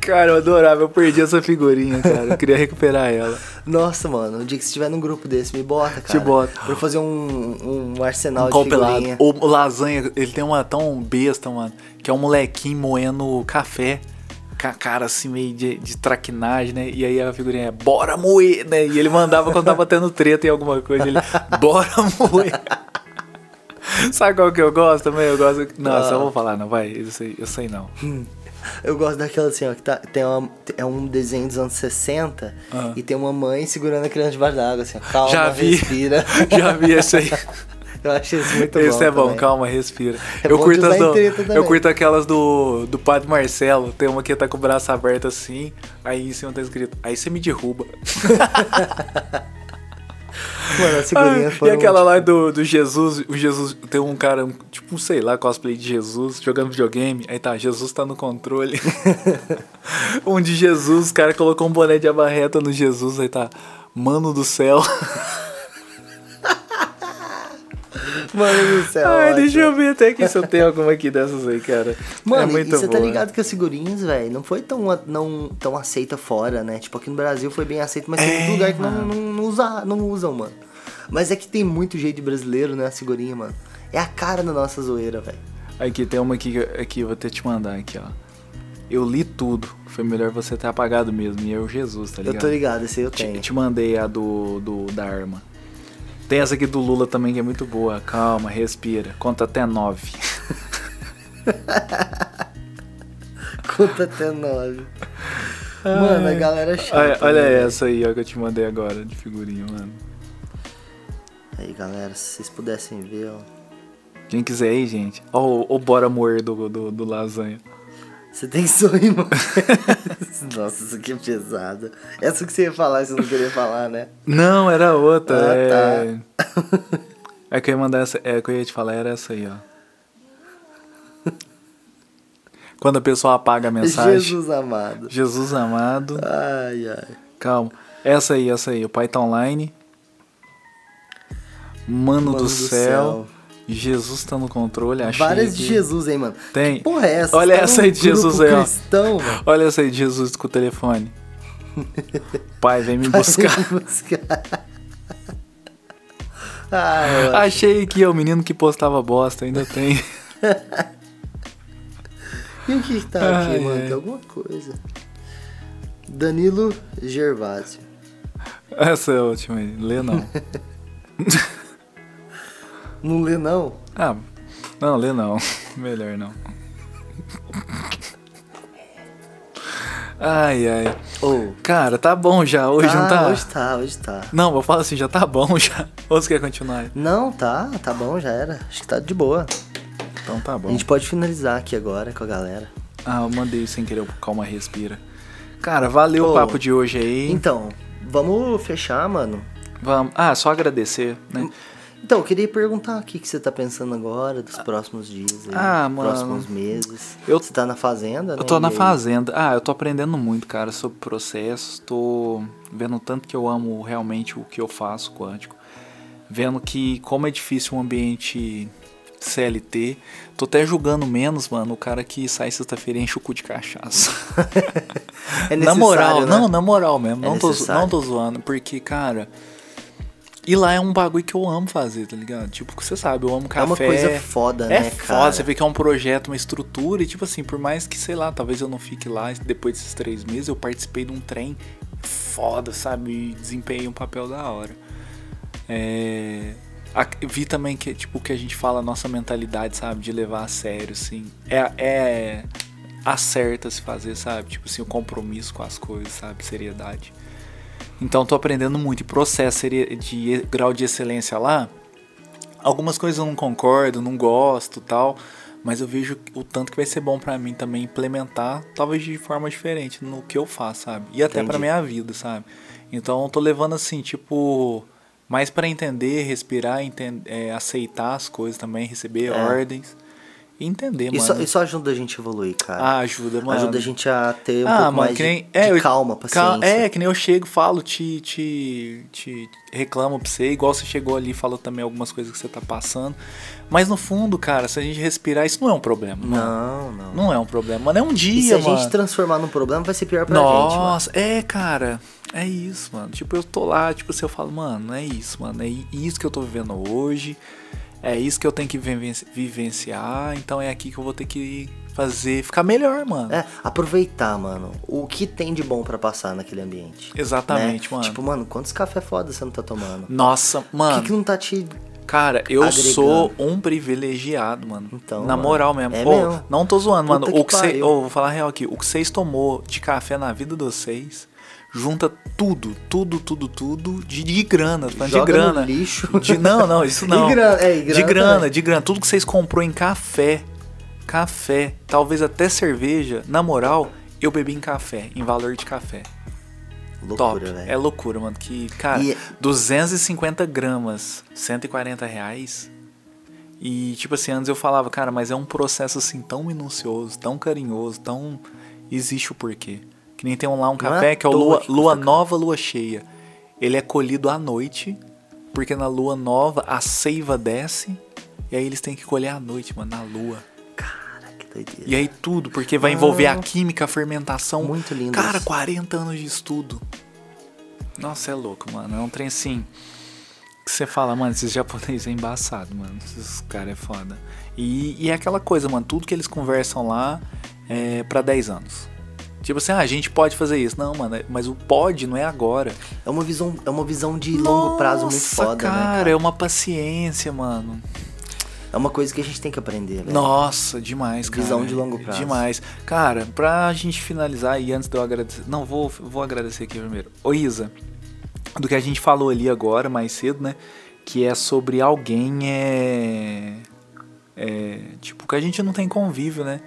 cara, eu adorava. Eu perdi essa figurinha, cara. Eu queria recuperar ela. Nossa, mano, um dia que você estiver num grupo desse, me bota, cara. bota. Pra fazer um, um arsenal Um de compilado. figurinha. O, o lasanha, ele tem uma tão besta, mano, que é um molequinho moendo café. Com a cara assim, meio de, de traquinagem, né? E aí a figurinha é bora moer, né? E ele mandava quando tava tendo treta em alguma coisa. Ele, bora moer. [LAUGHS] Sabe qual que eu gosto também? Eu gosto. Não, Ah. só vou falar, não, vai. Eu sei, eu sei não. Eu gosto daquela assim, ó, que tá, tem uma, é um desenho dos anos 60 Ah. e tem uma mãe segurando a criança debaixo d'água, assim, ó, calma, Já vi. respira. [LAUGHS] Já vi esse aí. [LAUGHS] Eu achei isso muito bom. Esse é bom, também. calma, respira. É eu bom curto as do. Eu curto aquelas do, do Padre Marcelo. Tem uma que tá com o braço aberto assim, aí em cima tá escrito, aí você me derruba. [LAUGHS] Mano, as figurinhas Ah, e aquela lá do, do Jesus, o Jesus, tem um cara, um- tipo, sei lá, cosplay de Jesus, jogando videogame, aí tá, Jesus tá no controle. [LAUGHS] um de Jesus, o cara colocou um boné de abarreta no Jesus, aí tá, mano do céu. [LAUGHS] Mano do céu, Ai, ótimo. deixa eu ver até aqui se eu tenho alguma aqui dessas aí, cara. Mano, é e você tá ligado que as figurinhas, velho, não foi tão, a- não, tão aceita fora, né? Tipo, aqui no Brasil foi bem aceito, mas tem É, muito lugar que não, não, não, usa, não usam, mano. Mas é que tem muito jeito de brasileiro, né, as figurinhas, mano. É a cara da nossa zoeira, velho. Aqui tem uma aqui, que- aqui, eu vou ter te mandar aqui, ó. Eu li tudo. Foi melhor você ter apagado mesmo. E eu, Jesus, tá ligado? Eu tô ligado, esse aí eu Te, tenho. te mandei a do, do da arma. Tem essa aqui do Lula também que é muito boa. Calma, respira. Conta até nove. [LAUGHS] Conta até nove. Mano, a galera é chata. olha olha né, essa aí, ó, que eu te mandei agora de figurinha, mano. Aí, galera, se vocês pudessem ver, ó. Quem quiser aí, gente. Ó, o, o bora moer do, do, do lasanha. Você tem sonho, mano. [LAUGHS] Nossa, isso aqui é pesado. Essa que você ia falar, você não queria falar, né? Não, era outra. Ah, é... tá. é que eu ia mandar essa. É que eu ia te falar, era essa aí, ó. Quando a pessoa apaga a mensagem. Jesus amado. Jesus amado. Ai, ai. Calma. Essa aí, essa aí. O pai tá online. Mano, Mano do, céu. Jesus tá no controle. Achei Várias que... de Jesus, hein, mano. Tem. Que porra é essa? Olha tá essa aí de Jesus aí, ó. cristão, mano. Olha essa aí de Jesus com o telefone. [LAUGHS] Pai, vem me buscar. Vai me buscar. [LAUGHS] Mano. Achei que é o menino que postava bosta, ainda tem. [LAUGHS] E o que que tá aqui, Ai, mano? ai. Tem alguma coisa. Danilo Gervásio. Essa é ótima aí. Lê não. Não lê, não? Ah, não, lê não. [LAUGHS] Melhor não. Ai, ai. Ou. Cara, tá bom já. Hoje não tá. Hoje tá, hoje tá. Não, eu falo assim, já tá bom [LAUGHS] já. Ou você quer continuar? Não, tá, tá bom, já era. Acho que tá de boa. Então tá A bom. gente pode finalizar aqui agora com a galera. Ah, eu mandei sem querer o calma respira. Cara, valeu Ô, o papo de hoje aí. Então, vamos fechar, mano. Vamos. Ah, só agradecer, né? Então, eu queria perguntar o que, que você tá pensando agora, dos próximos dias aí, Ah, mano. próximos meses. Eu- Você tá na fazenda, né? Eu tô na fazenda. Ah, eu tô aprendendo muito, cara, sobre processos. Tô vendo tanto que eu amo realmente o que eu faço quântico. Vendo que como é difícil um ambiente CLT. Tô até julgando menos, mano, o cara que sai sexta-feira e enche o cu de cachaça. [LAUGHS] É na moral, né? não, na moral mesmo. É não, tô, não tô zoando, porque, cara. E lá é um bagulho que eu amo fazer, tá ligado? Tipo, você sabe, eu amo café. É uma coisa foda, É né, foda, cara? você vê que é um projeto, uma estrutura, e tipo assim, por mais que, sei lá, talvez eu não fique lá depois desses três meses, eu participei de um trem foda, sabe? E desempenhei um papel da hora. É. vi também que, tipo, que a gente fala a nossa mentalidade, sabe? De levar a sério, assim. É. é acerta se fazer, sabe? Tipo assim, o compromisso com as coisas, sabe? Seriedade. Então tô aprendendo muito. E processo de grau de excelência lá, algumas coisas eu não concordo, não gosto tal, mas eu vejo o tanto que vai ser bom pra mim também implementar, talvez de forma diferente no que eu faço, sabe? E até Entendi. minha vida, sabe? Então eu tô levando assim, tipo, mais pra entender, respirar, enten- é, aceitar as coisas também, receber É. ordens e entender, Isso, mano. isso ajuda a gente a evoluir, cara. Ah, ajuda, mano. Ajuda a gente a ter um Ah, pouco mano, mais nem- de, é, de calma, Cal- paciência. É, que nem eu chego, falo, te, te, te reclamo pra você, igual você chegou ali e falou também algumas coisas que você tá passando. Mas no fundo, cara, se a gente respirar, isso não é um problema. mano. Não, não. Não é um problema, mano. É um E dia, se a mano. gente transformar num problema, vai ser pior pra gente, mano. Nossa, é, cara. É isso, mano. Tipo, eu tô lá, tipo, se eu falo, mano, é isso, mano. É isso que eu tô vivendo hoje. É isso que eu tenho que vivenci- vivenciar. Então é aqui que eu vou ter que fazer, ficar melhor, mano. É, aproveitar, mano, o que tem de bom pra passar naquele ambiente. Exatamente, né? mano. Tipo, mano, quantos café foda você não tá tomando? Nossa, O mano. que, que não tá te. Cara, eu agregando? sou um privilegiado, mano. Então, Na mano, moral mesmo. é mesmo. Não tô zoando, Puta mano. que O que cê, ô, vou falar a real aqui. O que vocês tomou de café na vida de vocês, junta tudo, tudo, tudo, tudo de, de grana. Falando de Joga grana. no lixo. De, não, não, isso não. E grana, é, e de grana grana, também. de grana. Tudo que vocês comprou em café, café, talvez até cerveja, na moral, eu bebi em café, em valor de café. Loucura, Top. É loucura, mano. Que, cara, E- 250 gramas, 140 reais. E, tipo assim, antes eu falava, cara, mas é um processo assim tão minucioso, tão carinhoso, tão. Existe o porquê. Que nem tem um lá um é café à que é o lua, lua nova, lua cheia. Ele é colhido à noite, porque na lua nova a seiva desce, e aí eles têm que colher à noite, mano, na lua. Cara, que doideira. E aí tudo, porque vai envolver a química, a fermentação. Ah. Muito lindo Cara, isso. 40 anos de estudo. Nossa, é louco, mano. É um trem assim. Que você fala, mano, esses japoneses é embaçado, mano. Esses caras é foda. E, e é aquela coisa, mano. Tudo que eles conversam lá é pra 10 anos. Tipo assim, ah, a gente pode fazer isso. Não, mano, é- mas o pode não é agora. É uma visão, é uma visão de longo prazo muito Nossa, foda, cara, né, cara? é uma paciência, mano. É uma coisa que a gente tem que aprender, velho. Nossa, demais, cara. Visão de longo prazo. Demais. Cara, pra gente finalizar e antes de eu agradecer. Não, vou, vou agradecer aqui primeiro. Ô Isa, do que a gente falou ali agora, mais cedo, né? que é sobre alguém é, é tipo que a gente não tem convívio, né?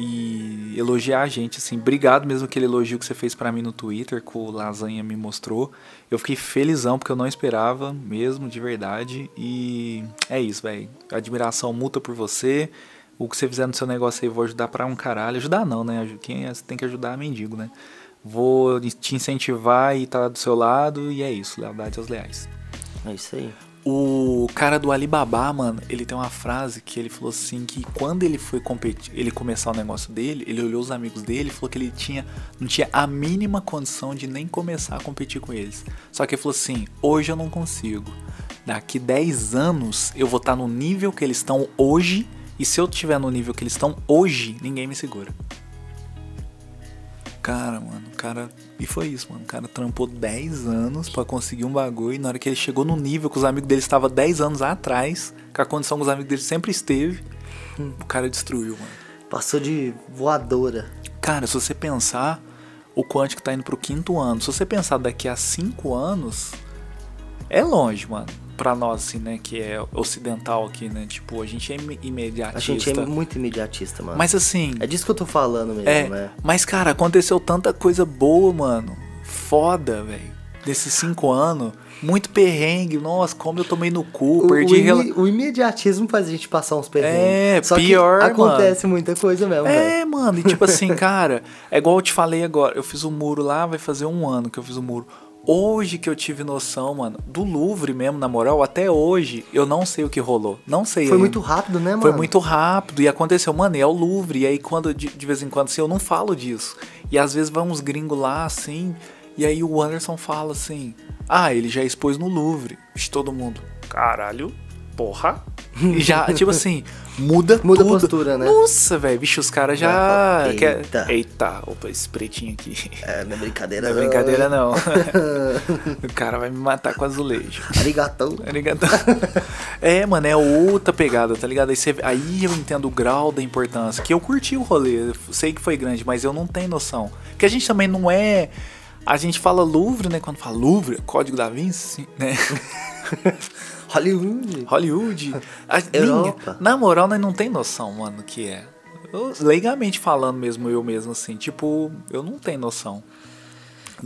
E elogiar a gente, assim, obrigado mesmo aquele elogio que você fez para mim no Twitter, que o Lasanha me mostrou. Eu fiquei felizão porque eu não esperava mesmo, de verdade. E é isso, velho. Admiração multa por você. O que você fizer no seu negócio aí, vou ajudar pra um caralho. Ajudar não, né? Quem é, tem que ajudar é mendigo, né? Vou te incentivar e estar tá do seu lado. E é isso, lealdade aos leais. É isso aí. O cara do Alibaba, mano, ele tem uma frase que ele falou assim que quando ele foi competir, ele começar o negócio dele, ele olhou os amigos dele e falou que ele tinha não tinha a mínima condição de nem começar a competir com eles. Só que ele falou assim: "Hoje eu não consigo. Daqui 10 anos eu vou estar no nível que eles estão hoje, e se eu estiver no nível que eles estão hoje, ninguém me segura." Cara, mano, o cara. E foi isso, mano. O cara trampou 10 anos para conseguir um bagulho. E na hora que ele chegou no nível que os amigos dele estavam 10 anos atrás, com a condição que os amigos dele sempre esteve, hum. o cara destruiu, mano. Passou de voadora. Cara, se você pensar, o Quantic tá indo pro quinto ano. Se você pensar daqui a 5 anos, é longe, mano pra nós, assim, né? Que é ocidental aqui, né? Tipo, a gente é imediatista. A gente é muito imediatista, mano. Mas assim. É disso que eu tô falando mesmo, é, né? Mas, cara, aconteceu tanta coisa boa, mano. Foda, velho. Desses cinco anos. Muito perrengue, nossa, como eu tomei no cu, o, perdi... O, rela... o, imediatismo faz a gente passar uns perrengues. É, Só pior, acontece mano. muita coisa mesmo, É, véio. mano, e tipo assim, [LAUGHS] cara, é igual eu te falei agora, eu fiz o um muro lá, vai fazer um ano que eu fiz o um muro. Hoje que eu tive noção, mano, do Louvre mesmo, na moral, até hoje, eu não sei o que rolou. Não sei Foi ainda. muito rápido, né, mano? Foi muito rápido e aconteceu, mano, é o Louvre. E aí, quando, de, de vez em quando, assim, eu não falo disso. E às vezes vão uns gringos lá, assim, e aí o Anderson fala assim: Ah, ele já expôs no Louvre. De todo mundo. Caralho, porra. E já, tipo [LAUGHS] assim, muda Muda tudo. a postura, né? Nossa, velho, bicho, os caras já. Eita. Quer... Eita, opa, esse pretinho aqui. É, não é brincadeira, não. Não é brincadeira, não. [LAUGHS] o cara vai me matar com azulejo. Arigatão. Arigatão. É, mano, é outra pegada, tá ligado? Aí, você... Aí eu entendo o grau da importância. Que eu curti o rolê, sei que foi grande, mas eu não tenho noção. Que a gente também não é. A gente fala Louvre, né? Quando fala Louvre, Código da Vinci, né? [LAUGHS] Hollywood. Hollywood. [LAUGHS] A, Europa. na moral, nós não tem noção, mano, que é. Eu, legalmente falando mesmo, eu mesmo, assim, tipo, eu não tenho noção.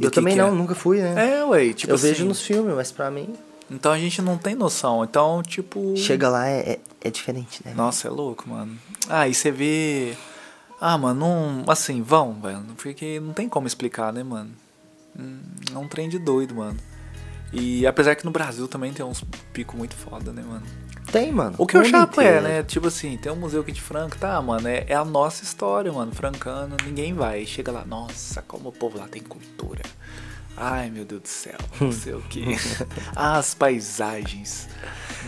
Eu também que não, é. nunca fui, né? É, ué, tipo eu assim, vejo nos filmes, mas pra mim. Então a gente não tem noção. Então, tipo. Chega lá é, é, é diferente, né? Nossa, é louco, mano. Ah, e você vê. Ah, mano, não. Assim, vão, velho. Porque não tem como explicar, né, mano? Hum, É um trem de doido, mano. E apesar que no Brasil também tem uns picos muito foda, né, mano? Tem, mano. O que eu chapo é, né? Tipo assim, tem um museu aqui de Franca, tá, mano? É, é a nossa história, mano. Francano, ninguém vai. Chega lá, nossa, como o povo lá tem cultura. Ai, meu Deus do céu, não sei o que. [LAUGHS] As paisagens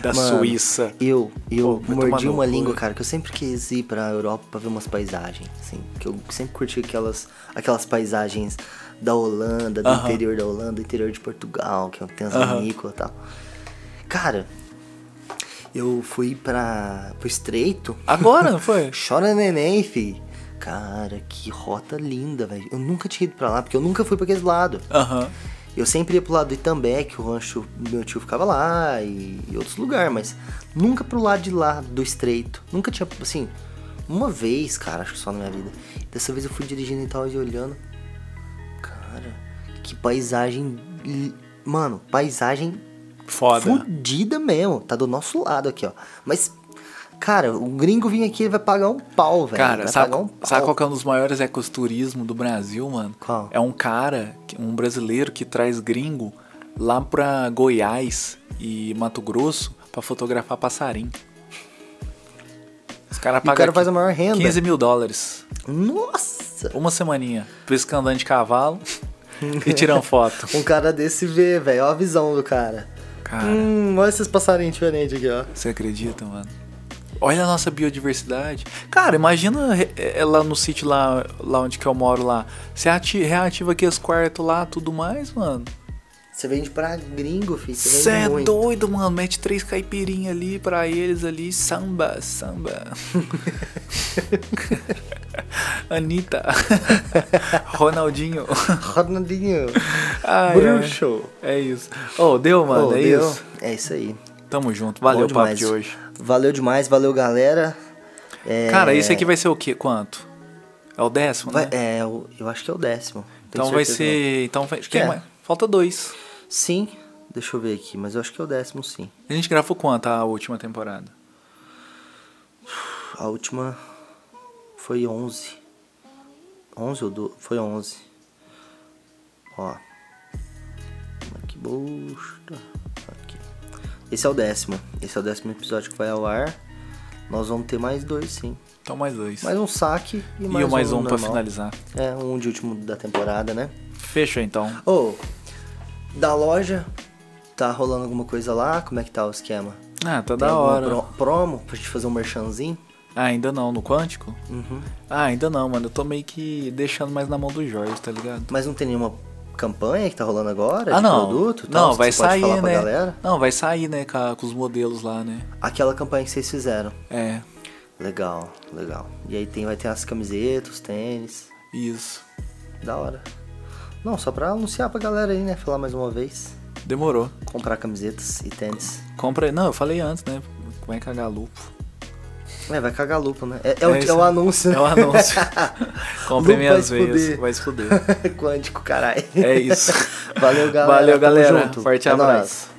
da Mano, Suíça. Eu, eu Pô, mordi uma língua, cara, que eu sempre quis ir pra Europa pra ver umas paisagens, assim. Que eu sempre curti aquelas, aquelas paisagens da Holanda, do Aham. interior da Holanda, do interior de Portugal, que tem as vinícolas e tal. Cara, eu fui pra, pro Estreito. Agora, não [LAUGHS] foi? Chora neném, fi. Cara, que rota linda, velho. Eu nunca tinha ido pra lá, porque eu nunca fui pra aquele lado. Aham. Eu sempre ia pro lado do Itambé, que o rancho do meu tio ficava lá, e, e outros lugares, mas nunca pro lado de lá, do estreito. Nunca tinha, assim, uma vez, cara, acho que só na minha vida. Dessa vez eu fui dirigindo e tal, e olhando. Cara, paisagem. Mano, paisagem Foda. fudida mesmo. Tá do nosso lado aqui, ó. Mas, cara, o gringo vir aqui, ele vai pagar um pau, velho. Cara, vai sabe, um sabe qual que é um dos maiores ecoturismo do Brasil, mano? Qual? É um cara, um brasileiro que traz gringo lá pra Goiás e Mato Grosso pra fotografar passarinho. Os caras E o cara faz a maior renda. 15 mil dólares. Nossa! Uma semaninha. Pescando de cavalo e tirando foto. [LAUGHS] Um cara desse vê, velho. Olha a visão do cara. Cara, Hum, olha esses passarinhos diferentes aqui, ó. você acredita, mano? Olha a nossa biodiversidade. Cara, imagina re- é, lá no sítio lá, lá onde que eu moro lá. Você ati- reativa aqui os quartos lá, tudo mais, mano. Você vende pra gringo, filho. Você é muito. doido, mano. Mete três caipirinhas ali pra eles ali. Samba, samba. [LAUGHS] [LAUGHS] Anitta. [LAUGHS] Ronaldinho. Ronaldinho. Ai, Bruxo. ai. É isso. Oh, deu, mano. Pô, é deu? isso. É isso aí. Tamo junto. Valeu o papo de hoje. Valeu demais, valeu galera. É, Cara, esse aqui vai ser o quê? Quanto? É o décimo, vai- né? é, eu, acho que é o décimo. Então vai certeza ser. Então vai. que é. Falta dois. não. Sim, deixa eu ver aqui, mas eu acho que é o décimo sim. A gente gravou quanto a última temporada? A última foi 11. 11 ou do... Foi 11. Ó. Que bosta. Aqui. Esse é o décimo. Esse é o décimo episódio que vai ao ar. Nós vamos ter mais dois, sim. Então mais dois. Mais um saque e e mais o mais um, pra normal. finalizar. É, um de último da temporada, né? Fechou então. Ô, da loja, tá rolando alguma coisa lá? Como é que tá o esquema? Ah, tá Tem da hora. pro- promo pra gente fazer um merchanzinho? Ah, ainda não, no Quântico? Uhum. Ah, ainda não, mano. Eu tô meio que deixando mais na mão do Jorge, tá ligado? Mas não tem nenhuma campanha que tá rolando agora? ah, de não. produto? tal, não, que vai sair, né? galera? Não, vai sair, né, com, a- os modelos lá, né? Aquela campanha que vocês fizeram. É, Legal, legal. E aí tem, vai ter as camisetas, os tênis. isso. Da hora. Não, só pra anunciar pra galera aí, né? Falar mais uma vez. Demorou. Comprar camisetas e tênis. Compra. Não, eu falei antes, né? Vai cagar lupo. É, vai cagar lupo, né? É, é o, É é o anúncio, né? É o anúncio. Compre minhas veias. Vai se fuder. [LAUGHS] Quântico, caralho. É isso. Galera. [LAUGHS] Valeu, galera. Valeu, Tamo galera. junto. Forte É abraço.